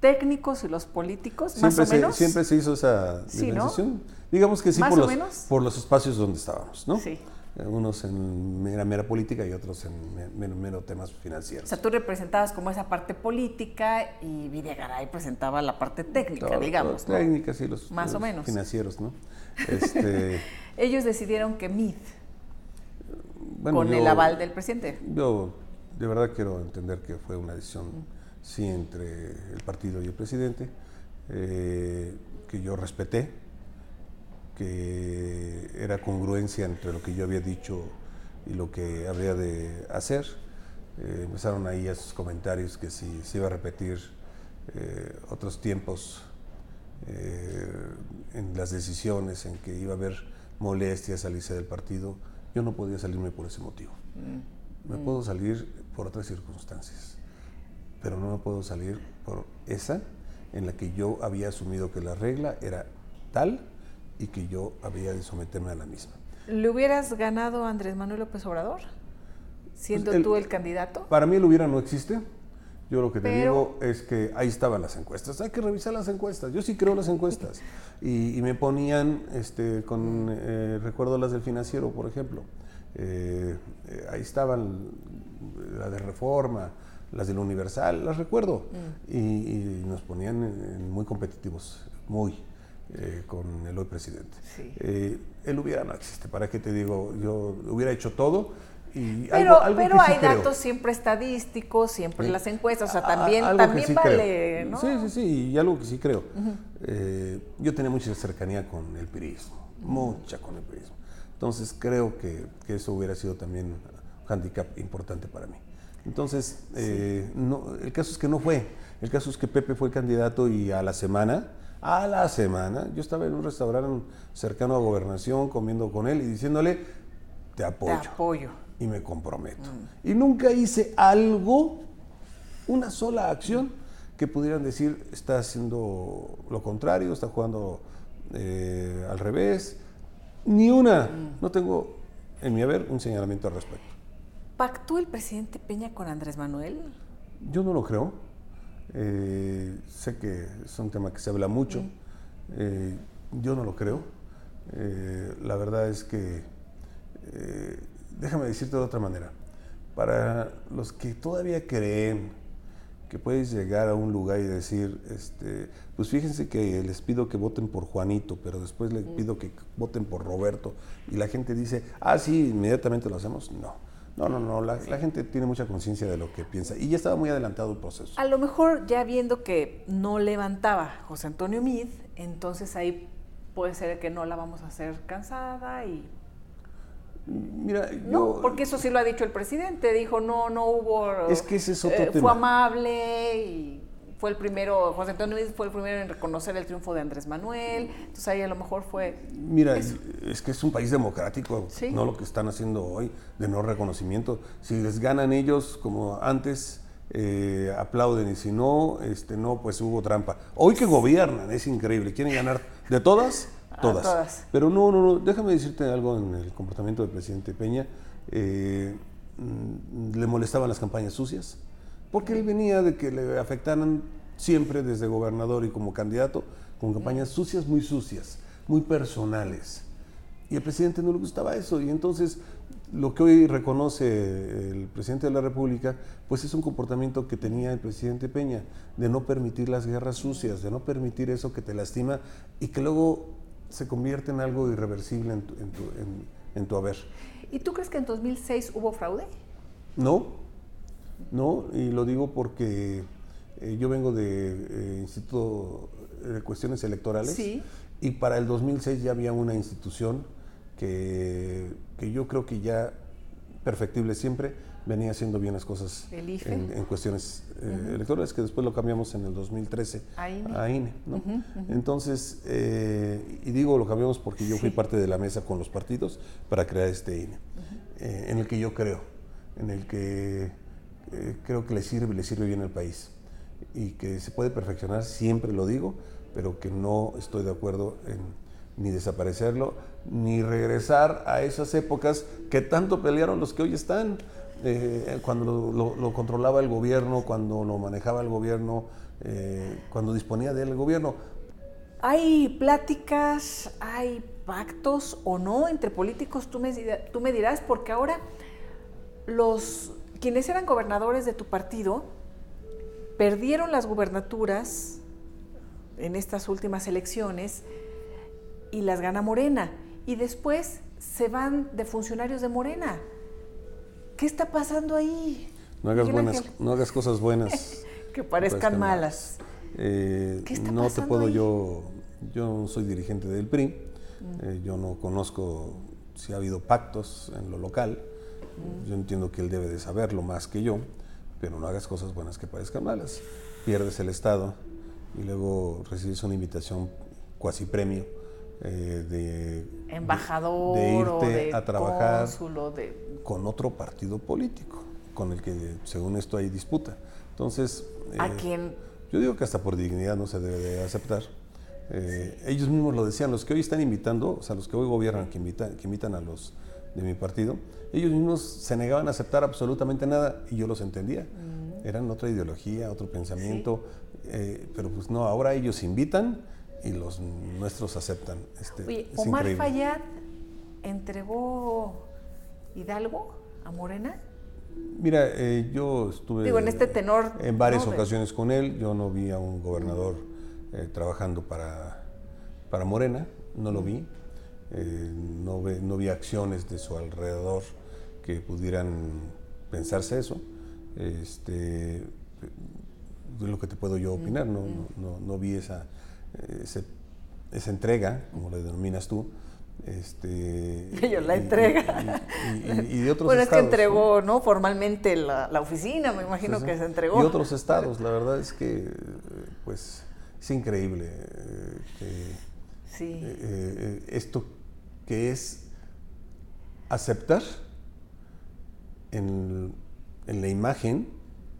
técnicos y los políticos, más o menos. Siempre se hizo esa diferenciación. Digamos que sí, por los, por los espacios donde estábamos, ¿no? Sí. Unos en mera, mera política y otros en mero, temas financieros. O sea, tú representabas como esa parte política y Videgaray presentaba la parte técnica, digamos. Técnica, sí, los, Más o menos. financieros, ¿no? [LAUGHS] Este, Ellos decidieron que MID, con el aval del presidente. Yo de verdad quiero entender que fue una decisión, sí, entre el partido y el presidente, eh, que yo respeté que era congruencia entre lo que yo había dicho y lo que habría de hacer. Eh, empezaron ahí esos comentarios que si se iba a repetir eh, otros tiempos eh, en las decisiones, en que iba a haber molestias salirse del partido, yo no podía salirme por ese motivo. Mm. Me puedo mm. salir por otras circunstancias, pero no me puedo salir por esa en la que yo había asumido que la regla era tal y que yo había de someterme a la misma. ¿Le hubieras ganado a Andrés Manuel López Obrador? Siendo pues tú el candidato. Para mí el hubiera no existe. Yo lo que te digo es que ahí estaban las encuestas. Hay que revisar las encuestas. Yo sí creo las encuestas. [LAUGHS] Y, me ponían, este, con eh, recuerdo las del financiero, por ejemplo. Eh, eh, ahí estaban las de Reforma, las del Universal, las recuerdo. Mm. Y, nos ponían muy competitivos, muy. Eh, con el hoy presidente. Eh, él hubiera no existe, ¿para qué te digo? Yo hubiera hecho todo. Y pero pero hay datos siempre estadísticos, siempre las encuestas, o sea, también, también vale, ¿no? Sí, sí, sí, y algo que sí creo. Eh, yo tenía mucha cercanía con el pirismo, mucha con el pirismo. Entonces creo que, que, eso hubiera sido también un handicap importante para mí. Entonces, no, el caso es que no fue. El caso es que Pepe fue candidato y a la semana a la semana, yo estaba en un restaurante cercano a gobernación comiendo con él y diciéndole, te apoyo. Te apoyo. Y me comprometo. Mm. Y nunca hice algo, una sola acción que pudieran decir, está haciendo lo contrario, está jugando eh, al revés. Ni una. Mm. No tengo, en mi haber, un señalamiento al respecto. ¿Pactó el presidente Peña con Andrés Manuel? Yo no lo creo. Eh, sé que es un tema que se habla mucho. Eh, yo no lo creo. Eh, la verdad es que, déjame decirte de otra manera, para los que todavía creen que puedes llegar a un lugar y decir, este, pues fíjense que les pido que voten por Juanito, pero después les pido que voten por Roberto, y la gente dice, ah, sí, inmediatamente lo hacemos. No no, no, no, la, gente tiene mucha conciencia de lo que piensa y ya estaba muy adelantado el proceso. A lo mejor ya viendo que no levantaba José Antonio Mid, entonces ahí puede ser que no la vamos a hacer cansada y... Mira, no, porque eso sí lo ha dicho el presidente, dijo no, no hubo... Es que ese es otro eh, tema. Fue amable y fue el primero, José Antonio fue el primero en reconocer el triunfo de Andrés Manuel, entonces ahí a lo mejor fue... Mira, es que es un país democrático, no lo que están haciendo hoy, de no reconocimiento. Si les ganan ellos como antes, eh, aplauden y si no, este, no, pues hubo trampa. Hoy que gobiernan, es increíble, quieren ganar de todas, [LAUGHS] todas. todas. Pero no, no, no, déjame decirte algo en el comportamiento del presidente Peña. Eh, mm, le molestaban las campañas sucias porque él venía de que le afectaran siempre desde gobernador y como candidato con campañas sucias, muy sucias, muy personales. Y al presidente no le gustaba eso. Y entonces lo que hoy reconoce el presidente de la República, pues es un comportamiento que tenía el presidente Peña, de no permitir las guerras sucias, de no permitir eso que te lastima y que luego se convierte en algo irreversible en tu, en tu haber. ¿Y tú crees que en 2006 hubo fraude? No, ¿no? Y lo digo porque eh, yo vengo de eh, Instituto de Cuestiones Electorales. Y para el 2006 ya había una institución que, que, yo creo que ya perfectible siempre venía haciendo bien las cosas en, cuestiones eh, electorales, que después lo cambiamos en el 2013 a INE. ¿no? Entonces, y digo lo cambiamos porque yo fui parte de la mesa con los partidos para crear este INE, en el que yo creo, en el que eh, creo que le sirve, le sirve bien al país y que se puede perfeccionar, siempre lo digo, pero que no estoy de acuerdo en ni desaparecerlo, ni regresar a esas épocas que tanto pelearon los que hoy están, eh, cuando lo, controlaba el gobierno, cuando lo manejaba el gobierno, eh, cuando disponía del gobierno. ¿Hay pláticas, hay pactos o no entre políticos? Tú me, tú me dirás, porque ahora los quienes eran gobernadores de tu partido perdieron las gubernaturas en estas últimas elecciones y las gana Morena. Y después se van de funcionarios de Morena. ¿Qué está pasando ahí? No hagas, buenas, no hagas cosas buenas. [LAUGHS] que parezcan malas. Eh, no te puedo yo, yo no soy dirigente del PRI, mm. eh, yo no conozco si ha habido pactos en lo local. Yo entiendo que él debe de saberlo más que yo, pero no hagas cosas buenas que parezcan malas. Pierdes el Estado y luego recibes una invitación cuasi premio eh, de embajador de, irte o de a trabajar de... con otro partido político con el que según esto hay disputa. Entonces, ¿a eh, quién? Yo digo que hasta por dignidad no se debe de aceptar. Eh, ellos mismos lo decían, los que hoy están invitando, o sea, los que hoy gobiernan, que invitan, que invitan a los de mi partido, ellos mismos se negaban a aceptar absolutamente nada y yo los entendía. Mm. Eran otra ideología, otro pensamiento, pero pues no, ahora ellos invitan y los nuestros aceptan. Este, Oye, Omar Fayad entregó Hidalgo a Morena. Mira, eh, yo estuve en este tenor en varias ocasiones con él. Yo no vi a un gobernador eh, trabajando para, para Morena, no lo vi. Eh, no, no vi acciones de su alrededor que pudieran pensarse eso. Este, es lo que te puedo yo opinar, no, no, no vi esa, esa entrega, como la denominas tú, este, [LAUGHS] Ellos la entrega. Y, de otros bueno, es que entregó ¿no? formalmente la, oficina, me imagino que se entregó. Y otros estados, la verdad es que pues es increíble eh, sí. Eh, eh, esto que es aceptar en, en la imagen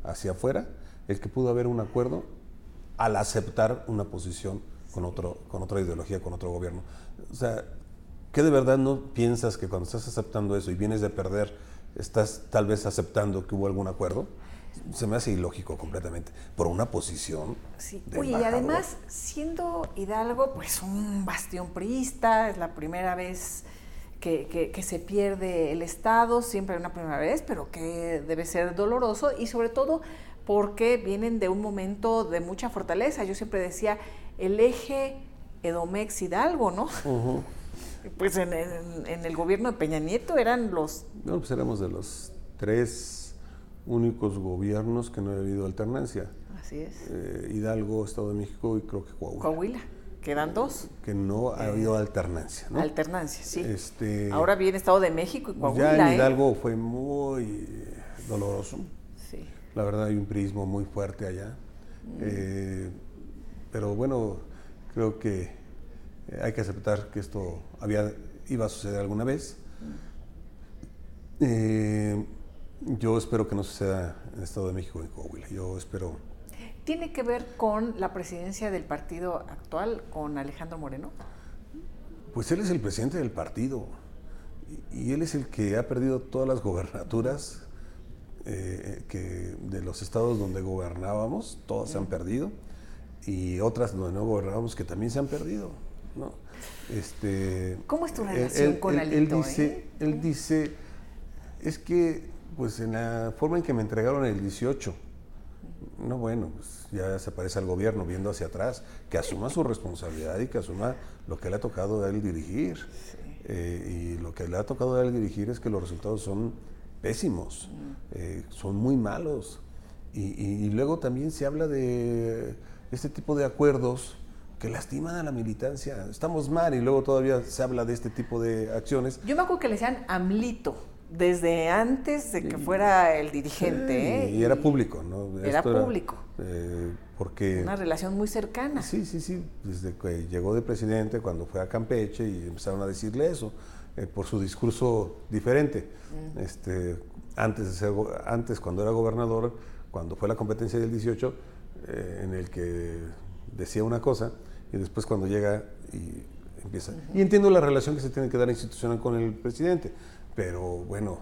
hacia afuera el que pudo haber un acuerdo al aceptar una posición con, otro, con otra ideología, con otro gobierno. O sea, ¿qué de verdad no piensas que cuando estás aceptando eso y vienes de perder, estás tal vez aceptando que hubo algún acuerdo? Se me hace ilógico completamente, por una posición. Sí. Oye, y además, siendo Hidalgo, pues un bastión priista, es la primera vez que, que, se pierde el Estado, siempre una primera vez, pero que debe ser doloroso y sobre todo porque vienen de un momento de mucha fortaleza. Yo siempre decía, el eje Edomex Hidalgo, ¿no? [LAUGHS] Pues en, el gobierno de Peña Nieto eran los... No, pues éramos de los tres únicos gobiernos que no ha habido alternancia. Así es. Eh, Hidalgo, Estado de México y creo que Coahuila. Coahuila. Quedan dos. Que no ha habido alternancia, ¿no? Alternancia, sí. Este, Ahora viene Estado de México y Coahuila. Ya en ¿eh? Hidalgo fue muy doloroso. Sí. La verdad hay un prismo muy fuerte allá. Mm. Eh, pero bueno, creo que eh, hay que aceptar que esto había, iba a suceder alguna vez. Eh, yo espero que no suceda en el Estado de México y Coahuila. Yo espero. ¿Tiene que ver con la presidencia del partido actual, con Alejandro Moreno? Pues él es el presidente del partido y él es el que ha perdido todas las gobernaturas eh, que de los estados donde gobernábamos, todas se han perdido y otras donde no gobernábamos que también se han perdido. ¿no? Este, ¿Cómo es tu relación con Alito? Él dice, eh? él dice, es que pues en la forma en que me entregaron el 18, no bueno, pues ya se parece al gobierno viendo hacia atrás, que asuma su responsabilidad y que asuma lo que le ha tocado a él dirigir. Eh, y lo que le ha tocado a él dirigir es que los resultados son pésimos, eh, son muy malos. y, luego también se habla de este tipo de acuerdos que lastiman a la militancia. Estamos mal y luego todavía se habla de este tipo de acciones. Yo me acuerdo que le decían AMLITO desde antes de que fuera el dirigente. ¿eh? y, era público, ¿no? Era público. Eh, porque... Una relación muy cercana. Sí, sí, sí. Desde que llegó de presidente, cuando fue a Campeche y empezaron a decirle eso, eh, por su discurso diferente. este, antes, de ser, antes, cuando era gobernador, cuando fue la competencia del 18, eh, en el que decía una cosa y después cuando llega y empieza. Y entiendo la relación que se tiene que dar institucional con el presidente, pero bueno,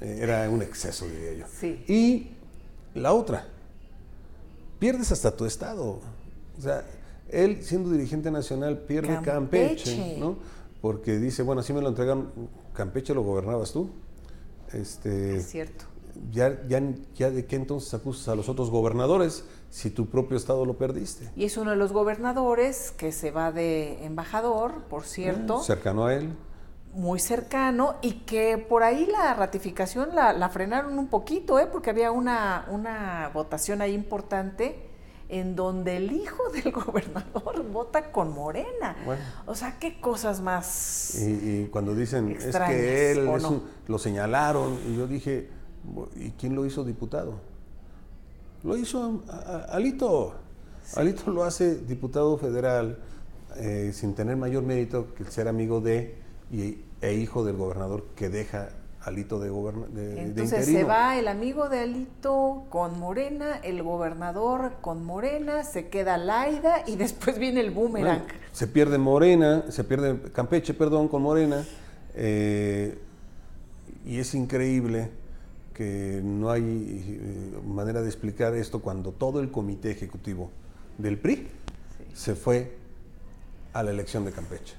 eh, era un exceso, diría yo. Sí. Y la otra, pierdes hasta tu estado. O sea, él siendo dirigente nacional pierde Campeche, Campeche. ¿no? Porque dice, bueno, así me lo entregan, Campeche lo gobernabas tú. Este, Es cierto. ya, ya, ya de qué entonces acusas a los otros gobernadores si tu propio estado lo perdiste. Y es uno de los gobernadores que se va de embajador, por cierto, Eh, Cercano a él. Muy cercano, y que por ahí la ratificación la, la frenaron un poquito, ¿eh? porque había una, una votación ahí importante en donde el hijo [LAUGHS] del gobernador vota con Morena. Bueno. O sea, qué cosas más... Y, y cuando dicen, es que él ¿o es no? un- lo señalaron, y yo dije, ¿y quién lo hizo diputado? Lo hizo a- a- Alito. Alito lo hace diputado federal eh, sin tener mayor mérito que el ser amigo de y, e hijo del gobernador que deja Alito de, de, de Entonces se va el amigo de Alito con Morena, el gobernador con Morena, se queda Laida y después viene el boomerang. Bueno, se pierde Morena, se pierde Campeche, perdón, con Morena. eh, y es increíble que no hay eh, manera de explicar esto cuando todo el comité ejecutivo del PRI se fue a la elección de Campeche.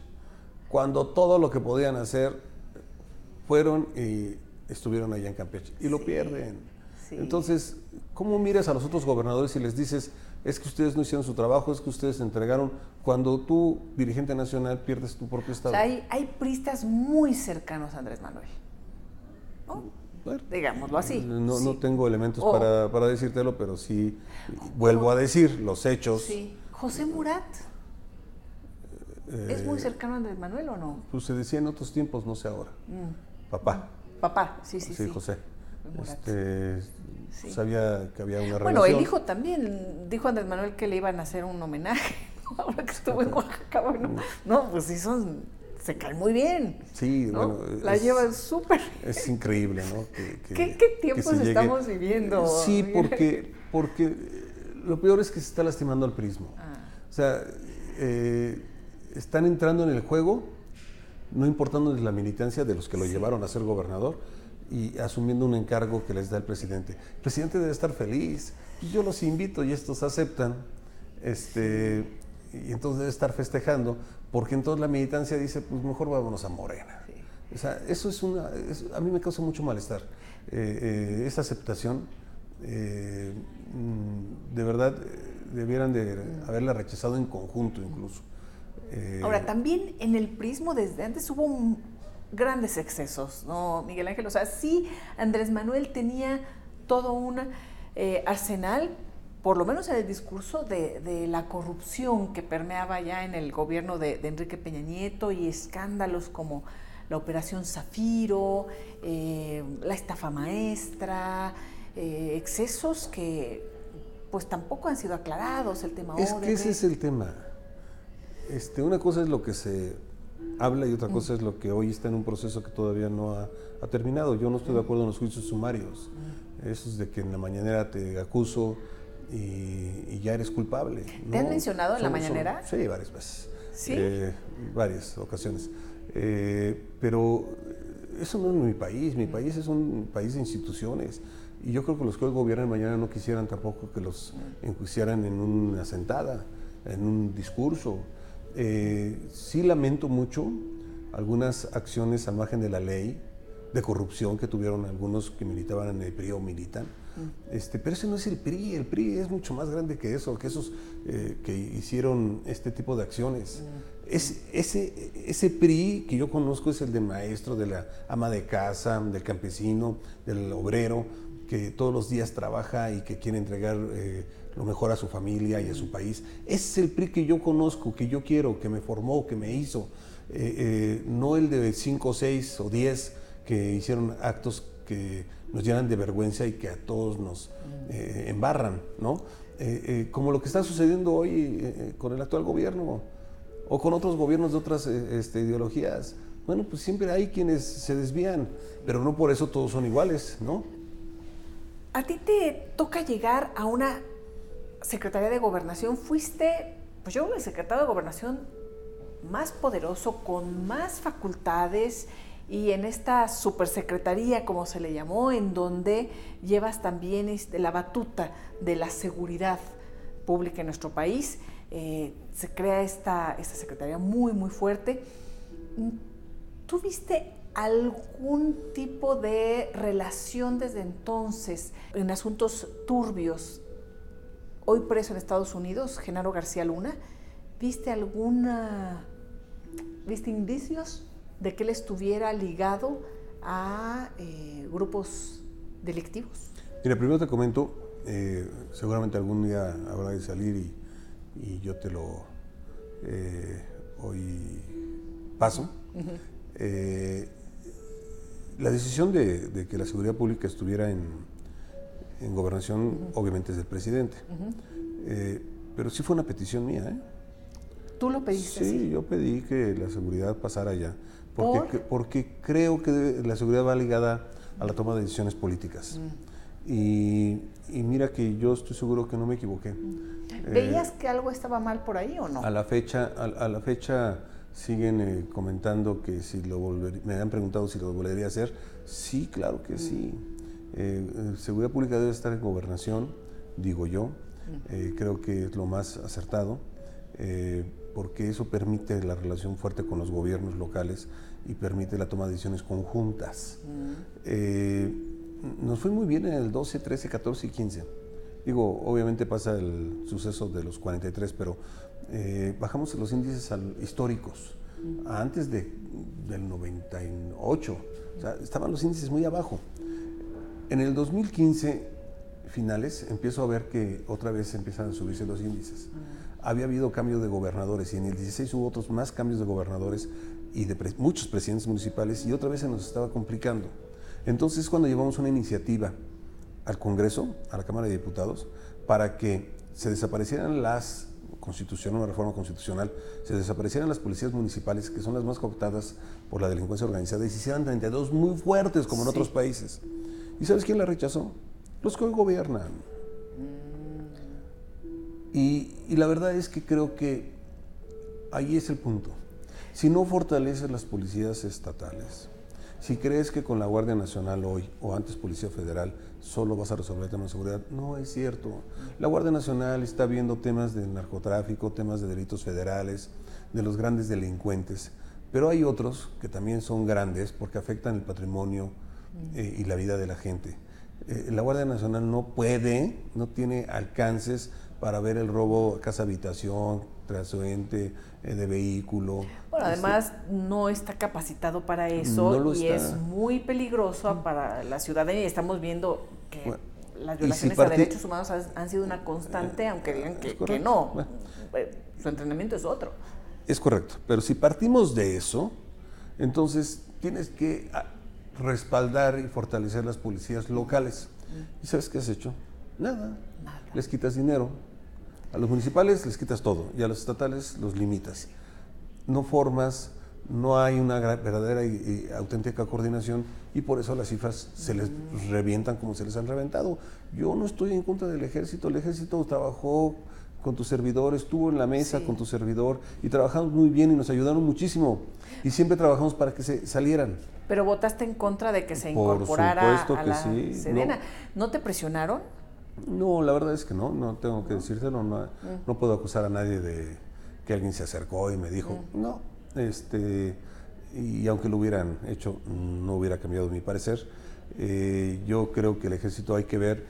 Cuando todo lo que podían hacer fueron y estuvieron allá en Campeche y lo pierden. sí. Entonces, ¿cómo miras a los otros gobernadores y les dices, es que ustedes no hicieron su trabajo, es que ustedes entregaron, cuando tú, dirigente nacional, pierdes tu propio O estado? sea, hay, hay pristas muy cercanos a Andrés Manuel. ¿no? Bueno, Digámoslo así. no, no tengo elementos para, para decírtelo, pero sí, vuelvo a decir, los hechos, Sí. José Murat, ¿es eh, muy cercano a Andrés Manuel o no? pues se decía en otros tiempos, no sé ahora. Papá, Papá, sí, sí, sí, sí. José. Este, Sí. Sabía que había una Bueno, relación. el hijo también, dijo Andrés Manuel que le iban a hacer un homenaje, [LAUGHS] ahora que estuvo en Oaxaca, bueno, no, pues sí son, se caen muy bien, Sí, ¿no? bueno. La es- llevan súper. Es increíble, ¿no? Que- que- ¿Qué- qué que tiempos llegue- estamos viviendo, Sí, porque, porque eh, lo peor es que se está lastimando al prismo. Ah. O sea, eh, están entrando en el juego, no importando la militancia de los que lo llevaron a ser gobernador y asumiendo un encargo que les da el presidente. El presidente debe estar feliz. Yo los invito y estos aceptan. Este, y entonces debe estar festejando, porque entonces la militancia dice, pues mejor vámonos a Morena. O sea, eso es una, es- a mí me causa mucho malestar. Eh, eh, esa aceptación, eh, mm, de verdad, debieran de haberla rechazado en conjunto incluso. Eh, Ahora, también en el prismo desde antes hubo un- grandes excesos, ¿no, Miguel Ángel? O sea, sí, Andrés Manuel tenía todo un eh, arsenal, por lo menos en el discurso de, de la corrupción que permeaba ya en el gobierno de, de Enrique Peña Nieto y escándalos como la Operación Zafiro, eh, la estafa maestra, eh, excesos que pues tampoco han sido aclarados, el tema Es que ese Odebrecht. es el tema. Este, una cosa es lo que se habla y otra cosa es lo que hoy está en un proceso que todavía no ha, ha terminado. Yo no estoy de acuerdo en los juicios sumarios. Eso es de que en la mañanera te acuso y, y ya eres culpable. ¿Te han No, mencionado en la son- mañanera? sí, varias veces. ¿Sí? Eh, varias ocasiones. Eh, pero eso no es mi país. Mi país es un país de instituciones. Y yo creo que los que hoy gobiernan mañana no quisieran tampoco que los enjuiciaran en una sentada, en un discurso. Eh, sí lamento mucho algunas acciones al margen de la ley de corrupción que tuvieron algunos que militaban en el PRI o militan. Este, pero ese no es el PRI, el PRI es mucho más grande que eso, que esos eh, que hicieron este tipo de acciones. Es, ese, ese PRI que yo conozco es el del maestro, de la ama de casa, del campesino, del obrero, que todos los días trabaja y que quiere entregar eh, lo mejor a su familia y a su país. Ese es el PRI que yo conozco, que yo quiero, que me formó, que me hizo. Eh, eh, no el de 5, 6 o 10 que hicieron actos que nos llenan de vergüenza y que a todos nos eh, embarran, ¿no? Como lo que está sucediendo hoy con el actual gobierno o con otros gobiernos de otras este, ideologías. Bueno, pues siempre hay quienes se desvían, pero no por eso todos son iguales, ¿no? A ti te toca llegar a una Secretaría de Gobernación. Fuiste, pues yo, el secretario de Gobernación más poderoso, con más facultades y en esta supersecretaría, como se le llamó, en donde llevas también este, la batuta de la seguridad pública en nuestro país. Eh, se crea esta, esta secretaría muy, muy fuerte. ¿Tuviste algún tipo de relación desde entonces en asuntos turbios? Hoy preso en Estados Unidos, Genaro García Luna, ¿viste alguna, viste indicios de que él estuviera ligado a eh, grupos delictivos? Mira, primero te comento, eh, seguramente algún día habrá de salir y, yo te lo eh, hoy paso. La decisión de, que la seguridad pública estuviera en, gobernación, obviamente es del presidente, pero sí fue una petición mía. ¿Tú lo pediste? Sí, yo pedí que la seguridad pasara allá. Porque, porque creo que la seguridad va ligada a la toma de decisiones políticas. Mm. Y, mira que yo estoy seguro que no me equivoqué. ¿Veías eh, que algo estaba mal por ahí o no? A la fecha, a, la fecha siguen eh, comentando que si lo volver, me han preguntado si lo volvería a hacer. Sí, claro que sí. Mm. Eh, seguridad pública debe estar en gobernación, digo yo. creo que es lo más acertado porque eso permite la relación fuerte con los gobiernos locales y permite la toma de decisiones conjuntas. Mm. Eh, nos fue muy bien en el 12, 13, 14 y 15. Digo, obviamente pasa el suceso de los 43, pero eh, bajamos los índices históricos. Mm. Antes de, del 98, o sea, estaban los índices muy abajo. En el 2015, finales, empiezo a ver que otra vez empiezan a subirse los índices. Había habido cambio de gobernadores y en el 16 hubo otros más cambios de gobernadores y de muchos presidentes municipales y otra vez se nos estaba complicando. Entonces cuando llevamos una iniciativa al Congreso, a la Cámara de Diputados, para que se desaparecieran las constitución, una reforma constitucional, se desaparecieran las policías municipales, que son las más cooptadas por la delincuencia organizada, y se hicieran 32 muy fuertes, como en otros países. ¿Y sabes quién la rechazó? Los que hoy gobiernan. Y, y la verdad es que creo que ahí es el punto. Si no fortaleces las policías estatales, si crees que con la Guardia Nacional hoy o antes Policía Federal solo vas a resolver temas de seguridad, no es cierto. La Guardia Nacional está viendo temas de narcotráfico, temas de delitos federales, de los grandes delincuentes, pero hay otros que también son grandes porque afectan el patrimonio eh, y la vida de la gente. Eh, la Guardia Nacional no puede, no tiene alcances para ver el robo casa habitación, trasuente, eh, de vehículo. Bueno, además no está capacitado para eso y es muy peligroso mm. para la ciudadanía. Estamos viendo que las violaciones a derechos humanos han, sido una constante, eh, aunque digan que, no. Eh, su entrenamiento es otro. Es correcto, pero si partimos de eso, entonces tienes que ah, respaldar y fortalecer las policías locales. ¿Y sabes qué has hecho? Nada. Nada. Les quitas dinero, a los municipales les quitas todo y a los estatales los limitas. No formas, no hay una verdadera y, auténtica coordinación y por eso las cifras se les revientan como se les han reventado. Yo no estoy en contra del ejército, el ejército trabajó con tu servidor, estuvo en la mesa con tu servidor y trabajamos muy bien y nos ayudaron muchísimo y siempre trabajamos para que se salieran. Pero votaste en contra de que se incorporara a la Sedena. ¿No te presionaron? No, la verdad es que no, no tengo que decírselo, no, mm. no puedo acusar a nadie de que alguien se acercó y me dijo, mm. no, este, y aunque lo hubieran hecho, no hubiera cambiado mi parecer. Eh, yo creo que el ejército hay que ver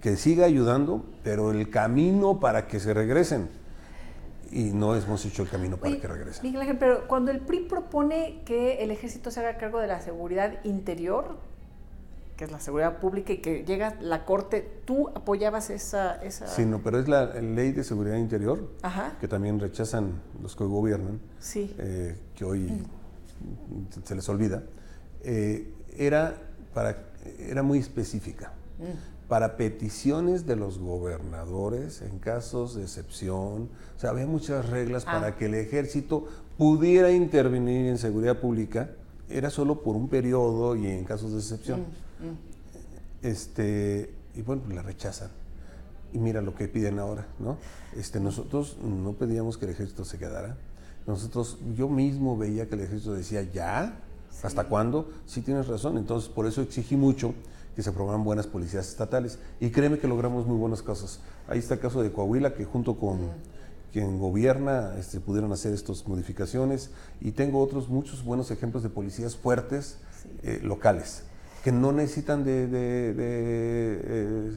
que siga ayudando, pero el camino para que se regresen. Y no hemos hecho el camino para que regresen. Miguel Ángel, pero cuando el PRI propone que el ejército se haga cargo de la seguridad interior, que es la seguridad pública y que llega la Corte, ¿tú apoyabas esa...? esa... Sí, no, pero es la ley de seguridad interior, que también rechazan los que gobiernan, sí. Eh, que hoy mm. se les olvida, eh, era, para, era muy específica. Mm. Para peticiones de los gobernadores en casos de excepción, o sea, había muchas reglas ah. para que el ejército pudiera intervenir en seguridad pública, era solo por un periodo y en casos de excepción. Mm. Este, y bueno, pues la rechazan. Y mira lo que piden ahora, ¿no? Este, nosotros no pedíamos que el ejército se quedara, nosotros, yo mismo veía que el ejército decía, ¿ya? ¿Hasta cuándo? Sí tienes razón. Entonces, por eso exigí mucho que se formaran buenas policías estatales. Y créeme que logramos muy buenas cosas. Ahí está el caso de Coahuila, que junto con quien gobierna este, pudieron hacer estas modificaciones. Y tengo otros muchos buenos ejemplos de policías fuertes eh, locales, que no necesitan de, de- de, eh,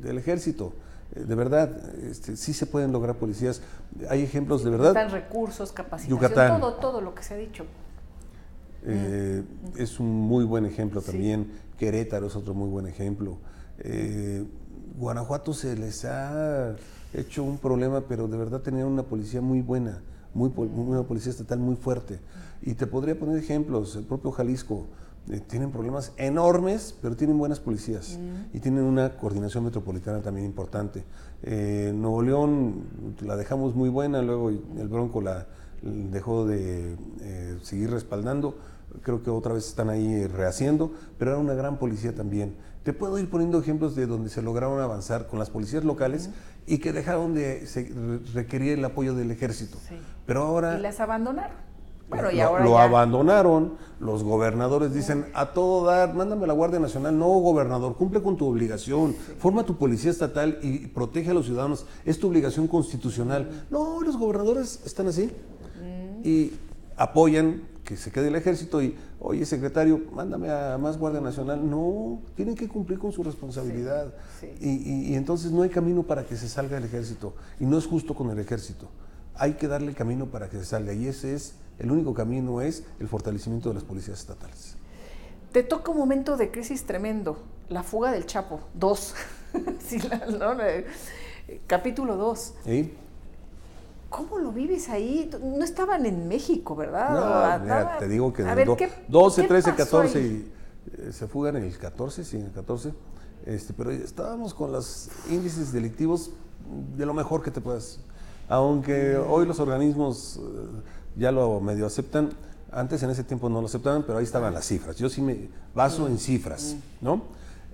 del ejército. Eh, De verdad, este, sí se pueden lograr policías. Hay ejemplos de verdad. Están recursos, capacitación, Yucatán. todo, todo lo que se ha dicho. Eh, es un muy buen ejemplo Sí. también. Querétaro es otro muy buen ejemplo. Eh, Guanajuato se les ha hecho un problema, pero de verdad tenían una policía muy buena, muy, pol- una policía estatal muy fuerte. Y te podría poner ejemplos. El propio Jalisco eh, tienen problemas enormes, pero tienen buenas policías y tienen una coordinación metropolitana también importante. Eh, Nuevo León la dejamos muy buena, luego el Bronco la dejó de eh, seguir respaldando. Creo que otra vez están ahí rehaciendo, pero era una gran policía también. Te puedo ir poniendo ejemplos de donde se lograron avanzar con las policías locales y que dejaron de se- requerir el apoyo del ejército. Sí. Pero ahora Y las abandonaron. Bueno, y lo, ahora lo ya- abandonaron, los gobernadores dicen a todo dar, mándame a la Guardia Nacional, no gobernador, cumple con tu obligación, forma tu policía estatal y protege a los ciudadanos, es tu obligación constitucional. No, los gobernadores están así y apoyan que se quede el ejército y, oye secretario, mándame a más Guardia Nacional. No, tienen que cumplir con su responsabilidad. Sí, Y, y- y entonces no hay camino para que se salga el ejército. Y no es justo con el ejército. Hay que darle camino para que se salga. Y ese es, el único camino es el fortalecimiento de las policías estatales. Te toca un momento de crisis tremendo. La fuga del Chapo, dos. [LAUGHS] Sí, la- ¿no? Eh, Capítulo 2. ¿Sí? ¿Cómo lo vives ahí? No estaban en México, ¿verdad? No, mira, te digo que A ver, do- ¿qué- 12, qué 13, pasó 14 ahí? y eh, se fugan en el 14, sí, en el 14. Este, pero estábamos con los índices delictivos de lo mejor que te puedas. Aunque hoy los organismos eh, ya lo medio aceptan, antes en ese tiempo no lo aceptaban, pero ahí estaban las cifras. Yo sí me baso en cifras, ¿no?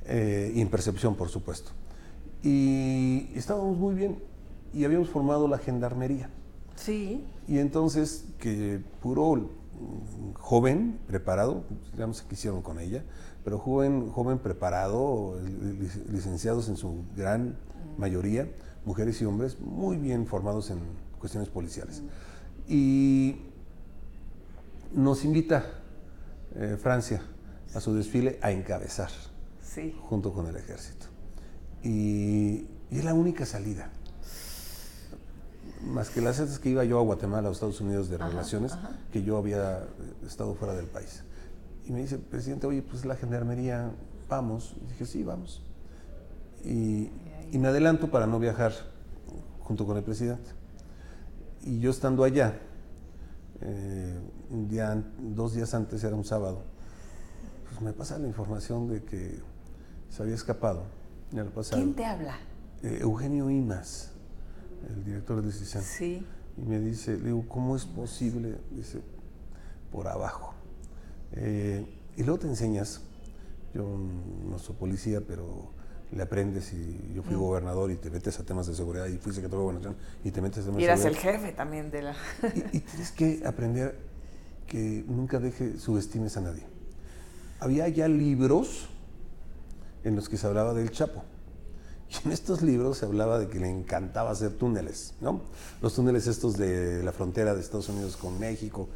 Eh, y en percepción, por supuesto. Y estábamos muy bien y habíamos formado la gendarmería. Sí. Y entonces, que puro mm, joven, preparado, ya no sé qué hicieron con ella, pero joven, joven preparado, lic- licenciados en su gran mayoría, mujeres y hombres, muy bien formados en cuestiones policiales. Y nos invita eh, Francia a su desfile a encabezar Sí. junto con el ejército. Y, y es la única salida. Más que las veces que iba yo a Guatemala, a Estados Unidos de relaciones, que yo había estado fuera del país. Y me dice, presidente, oye, pues la gendarmería, vamos. Y dije, sí, vamos. Y, y me adelanto para no viajar junto con el presidente. Y yo estando allá, eh, un día, an- dos días antes, era un sábado, pues me pasa la información de que se había escapado. Ya lo. ¿Quién te habla? Eh, Eugenio Imas, el director de decisión. Sí. Y me dice, le digo, ¿cómo es posible? Dice, por abajo. Eh, y luego te enseñas, yo no soy policía, pero le aprendes y yo fui gobernador y te metes a temas de seguridad y fui secretario de gobernación y te metes a temas Y de eras el seguridad. jefe también de la... Y, y [LAUGHS] tienes que aprender que nunca deje subestimes a nadie. Había ya libros en los que se hablaba del Chapo. Y en estos libros se hablaba de que le encantaba hacer túneles, ¿no? Los túneles estos de la frontera de Estados Unidos con México,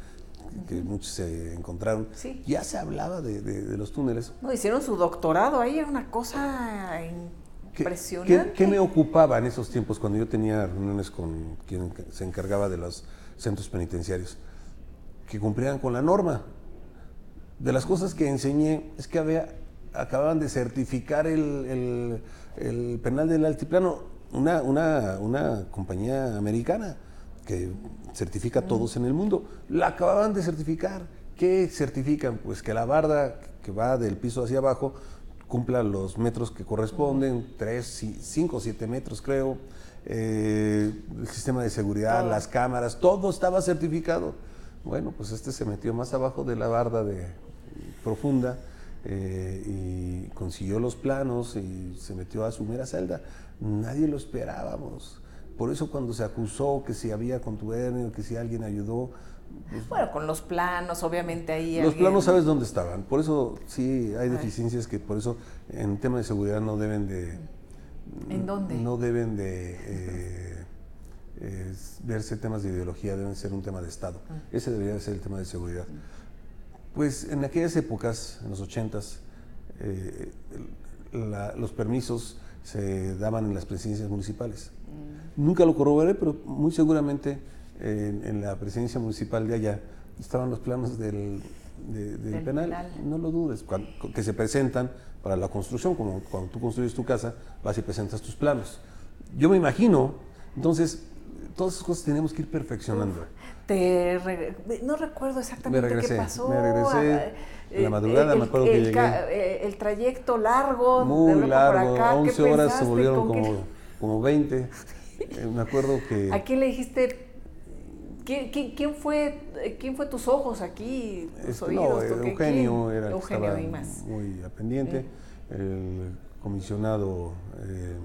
que muchos se encontraron. Sí. Ya se hablaba de, de- de los túneles. No, hicieron su doctorado ahí, era una cosa ¿Qué- impresionante. ¿Qué, qué me ocupaba en esos tiempos cuando yo tenía reuniones con quien se encargaba de los centros penitenciarios? Que cumplieran con la norma. De las cosas que enseñé es que había, acababan de certificar el, el- el penal del altiplano, una, una, una compañía americana que certifica a todos en el mundo. La acababan de certificar. ¿Qué certifican? Pues que la barda que va del piso hacia abajo cumpla los metros que corresponden, 3, 5 o 7 metros creo, eh, el sistema de seguridad, Todo. las cámaras, todo estaba certificado. Bueno, pues este se metió más abajo de la barda de, profunda eh, y consiguió los planos y se metió a su mera celda. Nadie lo esperábamos. Por eso cuando se acusó que si había contubernio, que si alguien ayudó, bueno, con los planos, obviamente ahí. Los planos sabes dónde estaban. Por eso sí hay deficiencias que por eso en tema de seguridad no deben de. ¿En dónde? No deben de eh, verse temas de ideología, deben ser un tema de Estado. Ah. Ese debería ser el tema de seguridad. Pues en aquellas épocas, en los ochentas, eh, los permisos se daban en las presidencias municipales. Nunca lo corroboré, pero muy seguramente en, la presidencia municipal de allá estaban los planos del, penal. No lo dudes, que se presentan para la construcción, como cuando tú construyes tu casa, vas y presentas tus planos. Yo me imagino, entonces, todas esas cosas tenemos que ir perfeccionando. te no recuerdo exactamente qué pasó. Me regresé en la madrugada, me acuerdo que llegué. Eh, el trayecto largo, muy largo, 11 horas se volvieron como, como 20. Eh, me acuerdo que... [LAUGHS] ¿A quién le dijiste ¿Quién, fue, ¿Quién fue tus ojos aquí, tus este, oídos? No, Eugenio era Eugenio que estaba muy pendiente. El comisionado eh,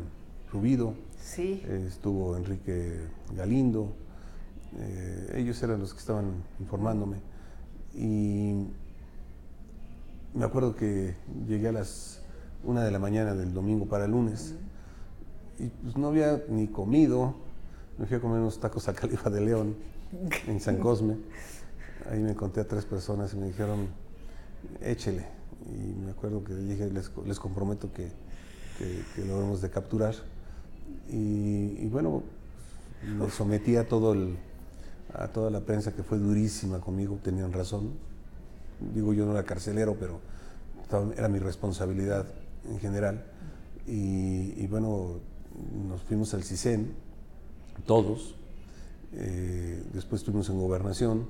Rubido. Sí. estuvo Enrique Galindo. Eh, ellos eran los que estaban informándome. Y me acuerdo que llegué a las una de la mañana del domingo para el lunes. Y pues no había ni comido. Me fui a comer unos tacos a Califa de León en San Cosme. Ahí me conté a tres personas y me dijeron, échele. Y me acuerdo que dije, les, comprometo que, que, lo vamos de capturar. Y, bueno, me sometí a, todo el, a toda la prensa que fue durísima conmigo, tenían razón. Digo, yo no era carcelero, pero era mi responsabilidad en general. Y bueno, nos fuimos al CISEN, todos, eh, después estuvimos en gobernación,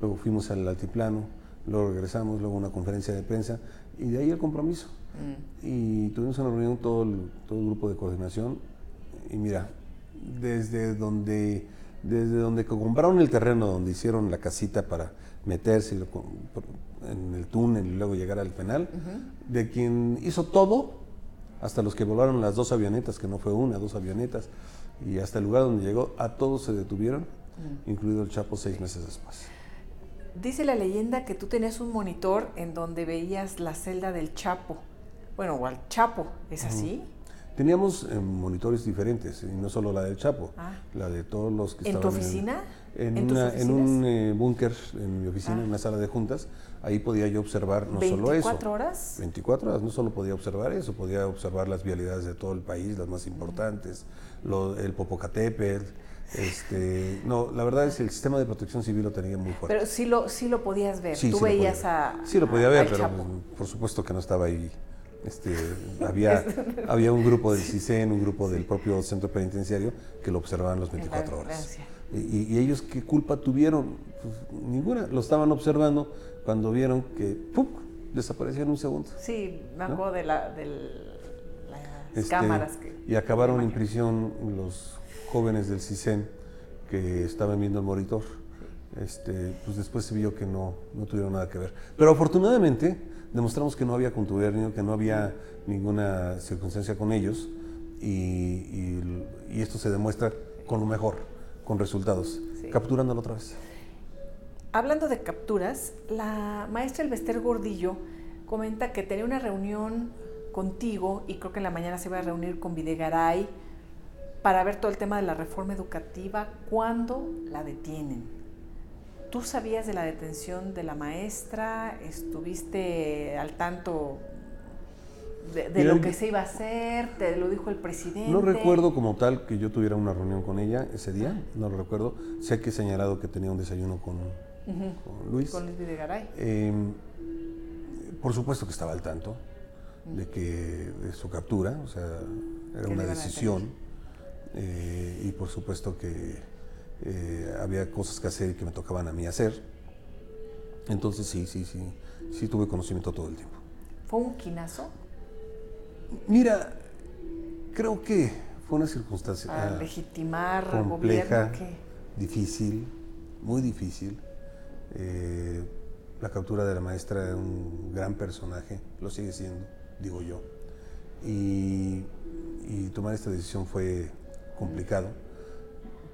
luego fuimos al altiplano, luego regresamos, luego una conferencia de prensa y de ahí el compromiso. Mm. Y tuvimos una reunión todo el, todo el grupo de coordinación y mira, desde donde, desde donde compraron el terreno, donde hicieron la casita para meterse en el túnel y luego llegar al penal, de quien hizo todo, hasta los que volaron las dos avionetas, que no fue una, dos avionetas, y hasta el lugar donde llegó, a todos se detuvieron, mm. incluido el Chapo seis meses después. Dice la leyenda que tú tenías un monitor en donde veías la celda del Chapo. Bueno, o al Chapo, ¿es así? Teníamos eh, monitores diferentes, y no solo la del Chapo, ah. la de todos los que ¿En estaban tu oficina? En, ¿En, un eh, búnker en mi oficina, en una sala de juntas, ahí podía yo observar no solo eso. ¿24 horas? 24 horas, no solo podía observar eso, podía observar las vialidades de todo el país, las más importantes, el Popocatépetl. Este, no, la verdad es que el sistema de protección civil lo tenía muy fuerte. Pero sí lo, sí lo podías ver, tú veías a... Sí lo podía ver, pero por supuesto que no estaba ahí. Este, había, [LAUGHS] había un grupo del CISEN, un grupo del propio centro penitenciario que lo observaban las 24 horas. Y, ellos qué culpa tuvieron? Pues, ninguna. Lo estaban observando cuando vieron que ¡pum! desapareció en un segundo. Sí, me acuerdo de, la, las este, cámaras. Que, y acabaron en prisión los jóvenes del CISEN que estaban viendo el monitor. Este, pues después se vio que no, no tuvieron nada que ver. Pero afortunadamente demostramos que no había contubernio, que no había ninguna circunstancia con ellos y, y esto se demuestra con lo mejor con resultados, capturándolo otra vez. Hablando de capturas, la maestra Elvester Gordillo comenta que tenía una reunión contigo y creo que en la mañana se iba a reunir con Videgaray para ver todo el tema de la reforma educativa cuando la detienen. ¿Tú sabías de la detención de la maestra? ¿Estuviste al tanto de, lo que se iba a hacer, te lo dijo el presidente. No recuerdo como tal que yo tuviera una reunión con ella ese día, no lo recuerdo. Sé que he señalado que tenía un desayuno con, Luis. Con Luis Videgaray. Em, por supuesto que estaba al tanto de que de su captura, o sea, era una decisión. Eh, y por supuesto que eh, había cosas que hacer y que me tocaban a mí hacer. Entonces sí, sí, sí, sí tuve conocimiento todo el tiempo. ¿Fue un quinazo? Mira, creo que fue una circunstancia Para legitimar compleja, difícil, muy difícil. Eh, la captura de la maestra era un gran personaje, lo sigue siendo, digo yo. Y, tomar esta decisión fue complicado,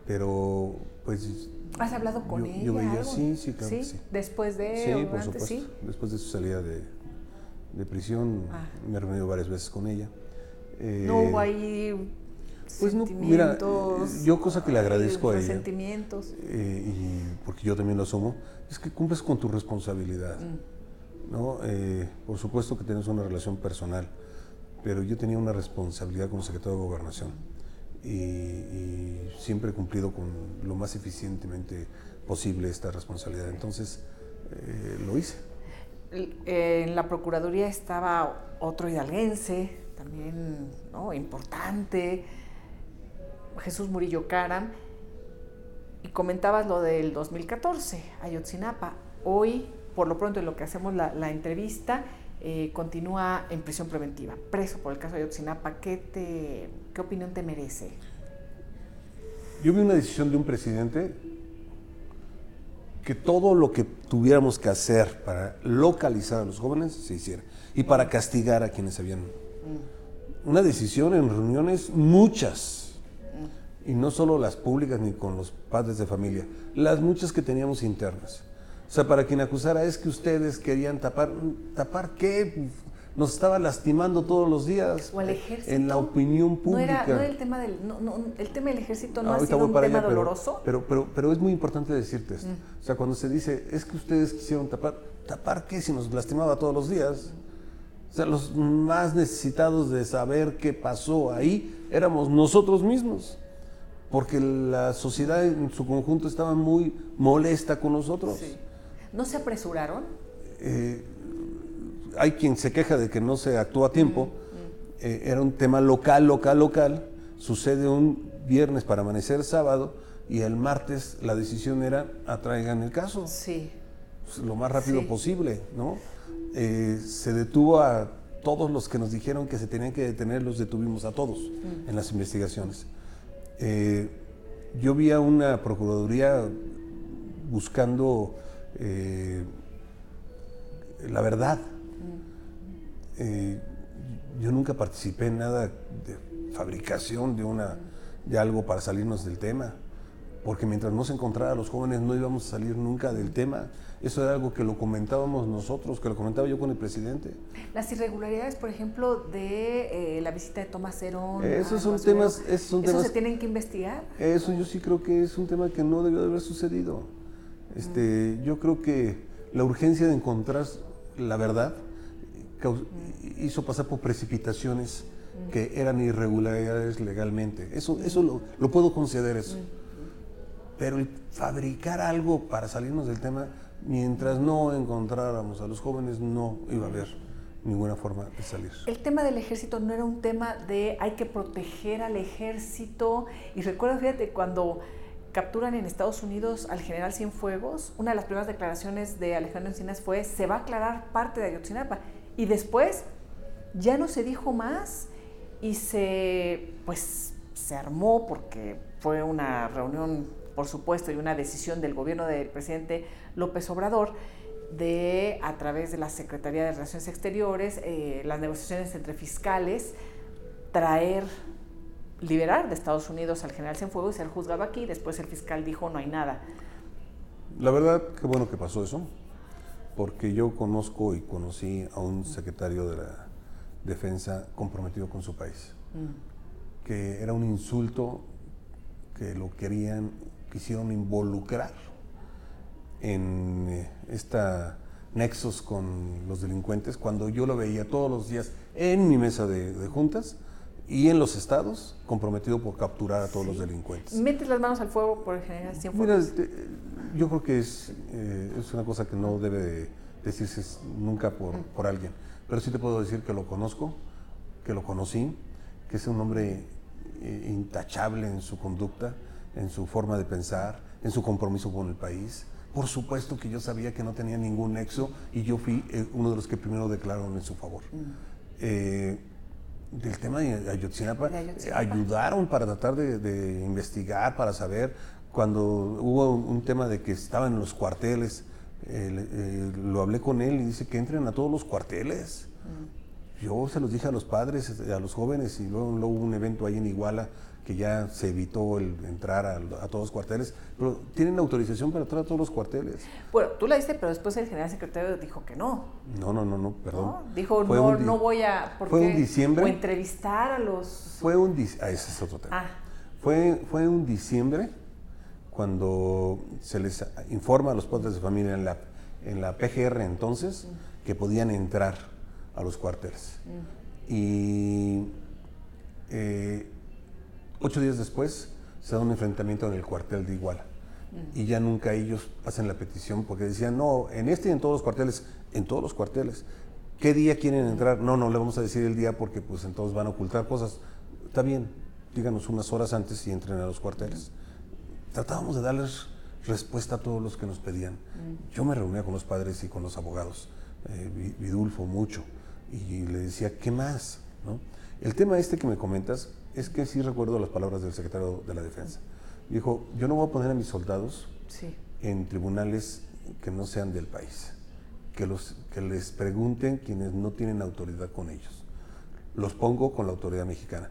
Pero, pues... ¿Has hablado con yo, ella? Yo veía, algo? sí, sí, claro que sí. ¿Después de Sí, o por antes? supuesto. Sí. Después de su salida de, de prisión, Ah. me he reunido varias veces con ella. Eh, No hubo ahí pues no, mira, sentimientos. yo cosa que le agradezco a ella. Resentimientos. eh, y porque yo también lo asumo, es que cumples con tu responsabilidad. Mm. ¿no? Eh, por supuesto que tienes una relación personal, pero yo tenía una responsabilidad como secretario de Gobernación y, y siempre he cumplido con lo más eficientemente posible esta responsabilidad. Entonces, eh, lo hice. En la Procuraduría estaba otro hidalguense, también ¿no? importante, Jesús Murillo Caram, y comentabas lo del 2014, Ayotzinapa. Hoy, por lo pronto, en lo que hacemos la, la entrevista, eh, continúa en prisión preventiva, preso por el caso de Ayotzinapa. ¿Qué, te, ¿Qué opinión te merece? Yo vi una decisión de un presidente que todo lo que tuviéramos que hacer para localizar a los jóvenes se hiciera y para castigar a quienes habían. Una decisión en reuniones muchas, y no solo las públicas ni con los padres de familia, las muchas que teníamos internas. O sea, para quien acusara es que ustedes querían tapar, ¿tapar qué? Nos estaba lastimando todos los días ¿O al ejército? en la opinión ¿No pública. era, no era el tema del... no- no, el tema del ejército no ha Ahorita sido un tema allá, pero- doloroso? Pero, pero, pero es muy importante decirte esto. Mm. O sea, cuando se dice, es que ustedes quisieron tapar, ¿tapar qué si nos lastimaba todos los días? O sea, los más necesitados de saber qué pasó ahí éramos nosotros mismos. Porque la sociedad en su conjunto estaba muy molesta con nosotros. Sí. ¿No se apresuraron? Eh, hay quien se queja de que no se actuó a tiempo. Eh, era un tema local, local, local. Sucede un viernes para amanecer sábado y el martes la decisión era atraigan el caso Sí. pues, lo más rápido Sí. posible, ¿no? Eh, se detuvo a todos los que nos dijeron que se tenían que detener, los detuvimos a todos en las investigaciones. Eh, yo vi a una procuraduría buscando eh, la verdad. Eh, yo nunca participé en nada de fabricación de, una, de algo para salirnos del tema, porque mientras no se encontrara a los jóvenes no íbamos a salir nunca del tema. Eso era algo que lo comentábamos nosotros, que lo comentaba yo con el presidente. Las irregularidades, por ejemplo, de eh, la visita de Tomás Herón. Esos a son temas- esos son ¿eso temas- se tienen que investigar? Eso yo sí creo que es un tema que no debió de haber sucedido. Este, Yo creo que la urgencia de encontrar la verdad caus- hizo pasar por precipitaciones que eran irregularidades legalmente. Eso, eso lo, lo puedo conceder eso. Pero el fabricar algo para salirnos del tema, mientras no encontráramos a los jóvenes, no iba a haber ninguna forma de salir. El tema del ejército no era un tema de hay que proteger al ejército. Y recuerdo, fíjate, cuando capturan en Estados Unidos al general Cienfuegos, una de las primeras declaraciones de Alejandro Encinas fue, se va a aclarar parte de Ayotzinapa. Y después ya no se dijo más y se, pues, se armó porque fue una reunión, por supuesto, y una decisión del gobierno del presidente López Obrador de, a través de la Secretaría de Relaciones Exteriores, eh, las negociaciones entre fiscales, traer, liberar de Estados Unidos al general Cienfuegos y ser juzgado aquí. Después el fiscal dijo, no hay nada. La verdad, qué bueno que pasó eso, porque yo conozco y conocí a un secretario de la Defensa comprometido con su país, que era un insulto que lo querían, quisieron involucrar en eh, esta nexos con los delincuentes, cuando yo lo veía todos los días en mi mesa de, de juntas y en los estados, comprometido por capturar a todos los delincuentes. Metes las manos al fuego por general Mira, este, yo creo que es, eh, es una cosa que no debe de decirse nunca por, por alguien, pero sí te puedo decir que lo conozco, que lo conocí, que es un hombre eh, intachable en su conducta, en su forma de pensar, en su compromiso con el país. Por supuesto que yo sabía que no tenía ningún nexo y yo fui eh, uno de los que primero declararon en su favor. Eh, del tema de Ayotzinapa, De Ayotzinapa. ayudaron para tratar de, de investigar, para saber. Cuando hubo un, tema de que estaban en los cuarteles, eh, eh, lo hablé con él y dice que entren a todos los cuarteles. Yo se los dije a los padres, a los jóvenes, y luego, luego hubo un evento ahí en Iguala que ya se evitó el entrar a, a, todos los cuarteles, pero tienen autorización para entrar a todos los cuarteles. Bueno, tú la diste, pero después el general secretario dijo que no. No, no, no, no perdón. ¿No? Dijo, no, no voy a... Fue un diciembre. O entrevistar a los... Fue un diciembre, ah, ese es otro tema. Ah. Fue, fue un diciembre cuando se les informa a los padres de familia en la, en la PGR entonces mm. que podían entrar a los cuarteles. Mm. Y eh, ocho días después se da un enfrentamiento en el cuartel de Iguala. Y ya nunca ellos hacen la petición porque decían, no, en este y en todos los cuarteles, en todos los cuarteles. ¿Qué día quieren entrar? No, no le vamos a decir el día porque pues entonces van a ocultar cosas. Está bien, díganos unas horas antes y entren a los cuarteles. Tratábamos de darles respuesta a todos los que nos pedían. Mm. Yo me reunía con los padres y con los abogados, eh, Vidulfo mucho, y le decía, ¿qué más? ¿No? El tema este que me comentas es que sí recuerdo las palabras del secretario de la Defensa. Dijo, yo no voy a poner a mis soldados en tribunales que no sean del país, que, los, que les pregunten quienes no tienen autoridad con ellos. Los pongo con la autoridad mexicana.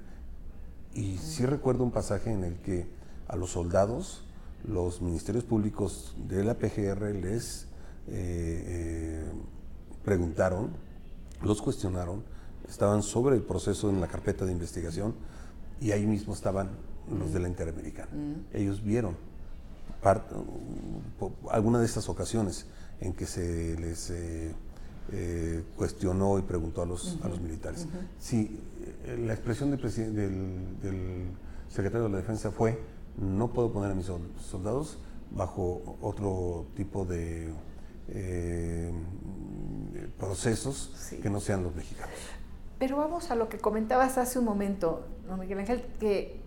Y sí recuerdo un pasaje en el que a los soldados, los ministerios públicos de la PGR les eh, eh, preguntaron, los cuestionaron, estaban sobre el proceso en la carpeta de investigación y ahí mismo estaban los de la Interamericana. Mm. Ellos vieron alguna de estas ocasiones en que se les eh, eh, cuestionó y preguntó a los, a los militares. Sí, eh, la expresión del, del, secretario de la Defensa fue, no puedo poner a mis soldados bajo otro tipo de procesos que no sean los mexicanos. Pero vamos a lo que comentabas hace un momento, ¿no, Miguel Ángel, que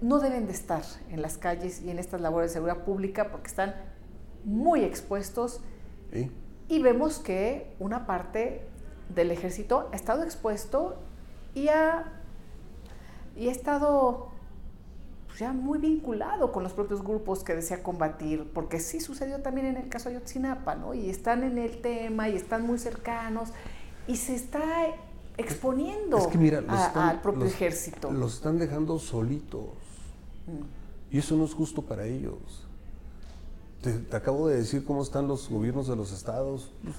no deben de estar en las calles y en estas labores de seguridad pública porque están muy expuestos. Y vemos que una parte del ejército ha estado expuesto y ha, y ha estado pues, ya muy vinculado con los propios grupos que desea combatir, porque sí sucedió también en el caso de Ayotzinapa, ¿no? Y están en el tema y están muy cercanos y se está exponiendo al propio ejército. Los están dejando solitos. Mm. Y eso no es justo para ellos. Te, acabo de decir cómo están los gobiernos de los estados. Pues,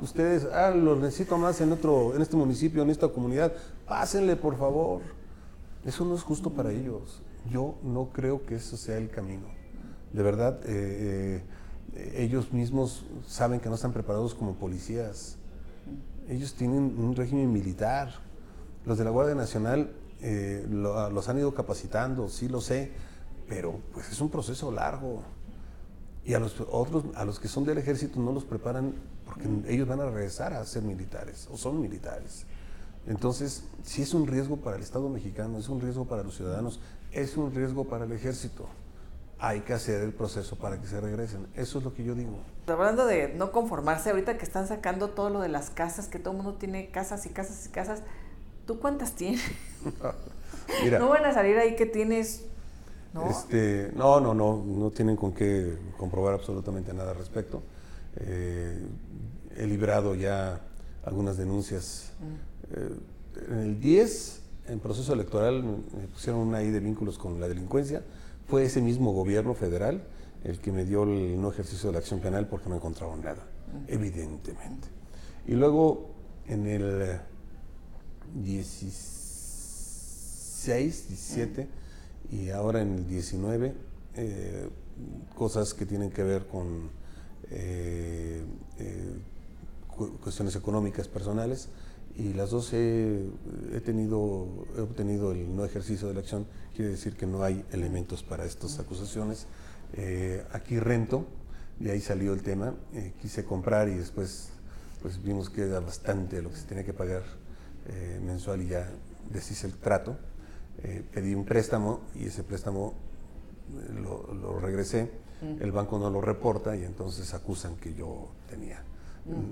Ustedes, ah, los necesito más en otro, en este municipio, en esta comunidad. Pásenle, por favor. Eso no es justo para ellos. Yo no creo que eso sea el camino. De verdad, eh, eh, ellos mismos saben que no están preparados como policías. Ellos tienen un régimen militar. Los de la Guardia Nacional eh, los han ido capacitando, sí lo sé, pero pues es un proceso largo. Y a los otros, a los que son del ejército no los preparan porque ellos van a regresar a ser militares o son militares. Entonces, si es un riesgo para el Estado mexicano, es un riesgo para los ciudadanos, es un riesgo para el ejército hay que hacer el proceso para que se regresen. Eso es lo que yo digo. Hablando de no conformarse, ahorita que están sacando todo lo de las casas, que todo el mundo tiene casas y casas y casas, ¿tú cuántas tienes? [LAUGHS] no van a salir ahí que tienes... ¿no? Este, no, no, no, no tienen con qué comprobar absolutamente nada al respecto. Eh, he librado ya algunas denuncias. Mm. Eh, en el 10, en proceso electoral, me pusieron una ahí de vínculos con la delincuencia fue ese mismo gobierno federal el que me dio el no ejercicio de la acción penal porque no encontraron nada, evidentemente. Y luego en el 16, 17 y ahora en el 19, eh, cosas que tienen que ver con eh, eh, cuestiones económicas personales y las dos he, tenido, he obtenido el no ejercicio de la acción, quiere decir que no hay elementos para estas acusaciones. Eh, aquí rento, de ahí salió el tema, eh, quise comprar y después pues vimos que era bastante lo que se tenía que pagar eh, mensual y ya deshice el trato. pedí un préstamo y ese préstamo lo, regresé, el banco no lo reporta y entonces acusan que yo tenía.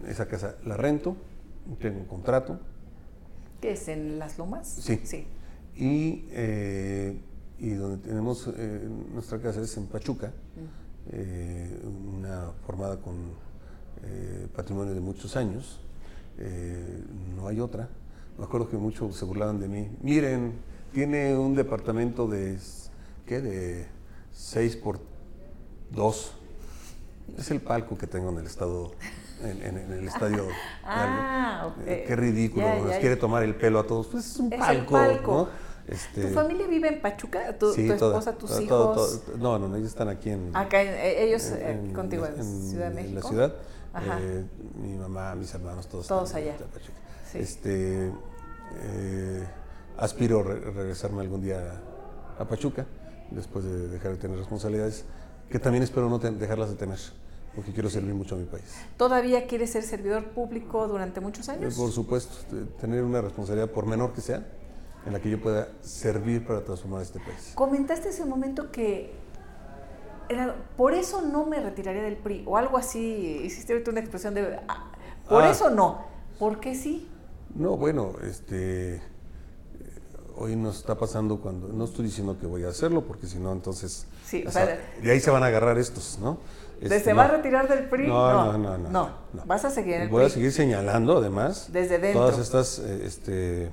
Esa casa la rento, tengo un contrato. ¿Qué es en Las Lomas? Sí. sí. Y, eh, y donde tenemos eh, nuestra casa es en Pachuca, eh, una formada con patrimonio de muchos años. eh, no hay otra. Me acuerdo que muchos se burlaban de mí. Miren, tiene un departamento de, ¿qué? De 6 por 2. Es el palco que tengo en el estado, en, el estadio. [LAUGHS] ah, eh, Qué ridículo, nos quiere tomar el pelo a todos. Pues es un palco, ¿no? Este, ¿Tu familia vive en Pachuca? ¿Tu, esposa, tus hijos? no, no, ellos están aquí en... Acá, eh, ellos eh, contigo en, Ciudad de México. En la ciudad. Eh, mi mamá, mis hermanos, todos. Todos allá. Este, eh, aspiro a regresarme algún día a Pachuca, después de dejar de tener responsabilidades, que también espero no dejarlas de tener, porque quiero servir mucho a mi país. ¿Todavía quieres ser servidor público durante muchos años? por supuesto, tener una responsabilidad, por menor que sea, en la que yo pueda servir para transformar este país. Comentaste ese momento que era, por eso no me retiraría del PRI, o algo así, hiciste ahorita una expresión de, ah, por ah. eso no, ¿por qué sí? No, bueno, este, hoy nos está pasando cuando, no estoy diciendo que voy a hacerlo, porque si no, entonces, sí, o sea, de ahí se van a agarrar estos, ¿no? Este, ¿Se va a retirar del PRI? No, no, no. No, vas a seguir en el Voy a seguir señalando, además, Desde dentro. todas estas eh, este,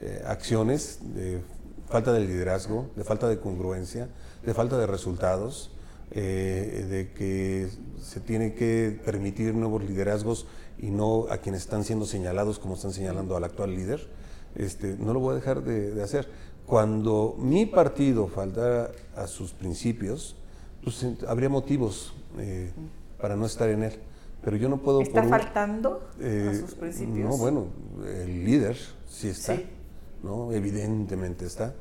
eh, acciones de falta de liderazgo, de falta de congruencia, de falta de resultados, eh, de que se tiene que permitir nuevos liderazgos y no a quienes están siendo señalados como están señalando al actual líder, este, no lo voy a dejar de, hacer. Cuando mi partido faltara a sus principios, pues habría motivos eh, para no estar en él. Pero yo no puedo... ¿Está faltando a eh, sus principios? No, bueno, el líder sí está, ¿no? Evidentemente está.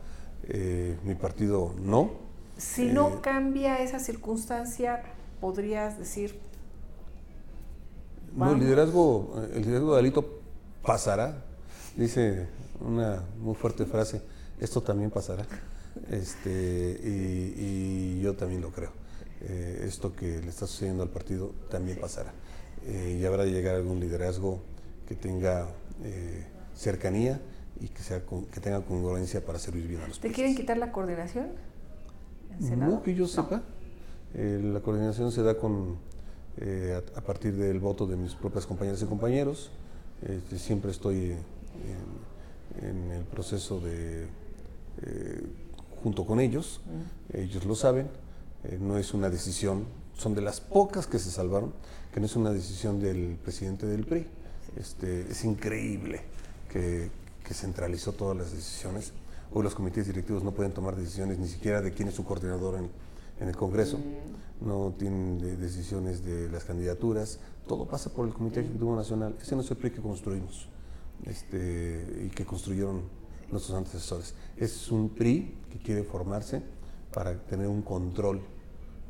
mi partido no, si no eh, cambia esa circunstancia, podrías decir... No, el liderazgo, el liderazgo de Alito pasará. Dice una muy fuerte frase, esto también pasará. Este, y, yo también lo creo. Eh, esto que le está sucediendo al partido también pasará. Eh, y habrá de llegar algún liderazgo que tenga cercanía y que, sea, que tenga congruencia para servir bien a los ¿Te quieren quitar la coordinación? No que yo sepa. Eh, la coordinación se da con, eh, a, partir del voto de mis propias compañeras y compañeros. Este, siempre estoy en, el proceso de eh, junto con ellos. Ellos lo saben. no es una decisión, son de las pocas que se salvaron, que no es una decisión del presidente del PRI. Este, es increíble que, que centralizó todas las decisiones Hoy los comités directivos no pueden tomar decisiones ni siquiera de quién es su coordinador en, el Congreso, no tienen decisiones de las candidaturas, todo pasa por el Comité Ejecutivo Nacional. Ese no es el PRI que construimos este, y que construyeron nuestros antecesores. Es un PRI que quiere formarse para tener un control,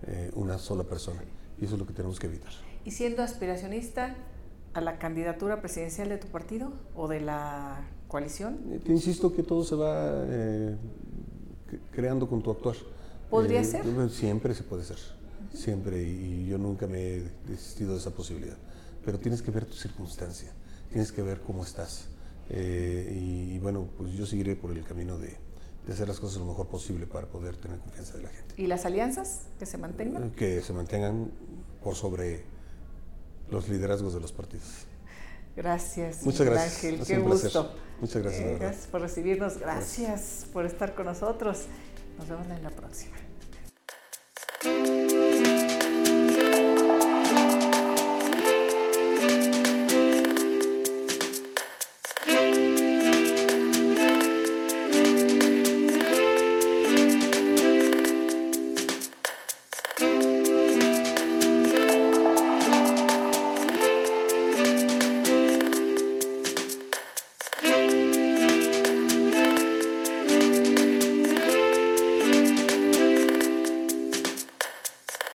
eh, una sola persona. Y eso es lo que tenemos que evitar. ¿Y siendo aspiracionista a la candidatura presidencial de tu partido o de la coalición? Eh, te insisto que todo se va eh, creando con tu actuar. ¿Podría eh, ser? Siempre se puede ser, siempre, y, yo nunca me he desistido de esa posibilidad. Pero tienes que ver tu circunstancia, tienes que ver cómo estás. Y, bueno, pues yo seguiré por el camino de, de, hacer las cosas lo mejor posible para poder tener confianza de la gente. ¿Y las alianzas que se mantengan? Que se mantengan por sobre los liderazgos de los partidos. Gracias. Muchas gracias. Ángel, qué gusto. Muchas gracias. gracias por recibirnos. gracias por estar con nosotros. Nos vemos en la próxima.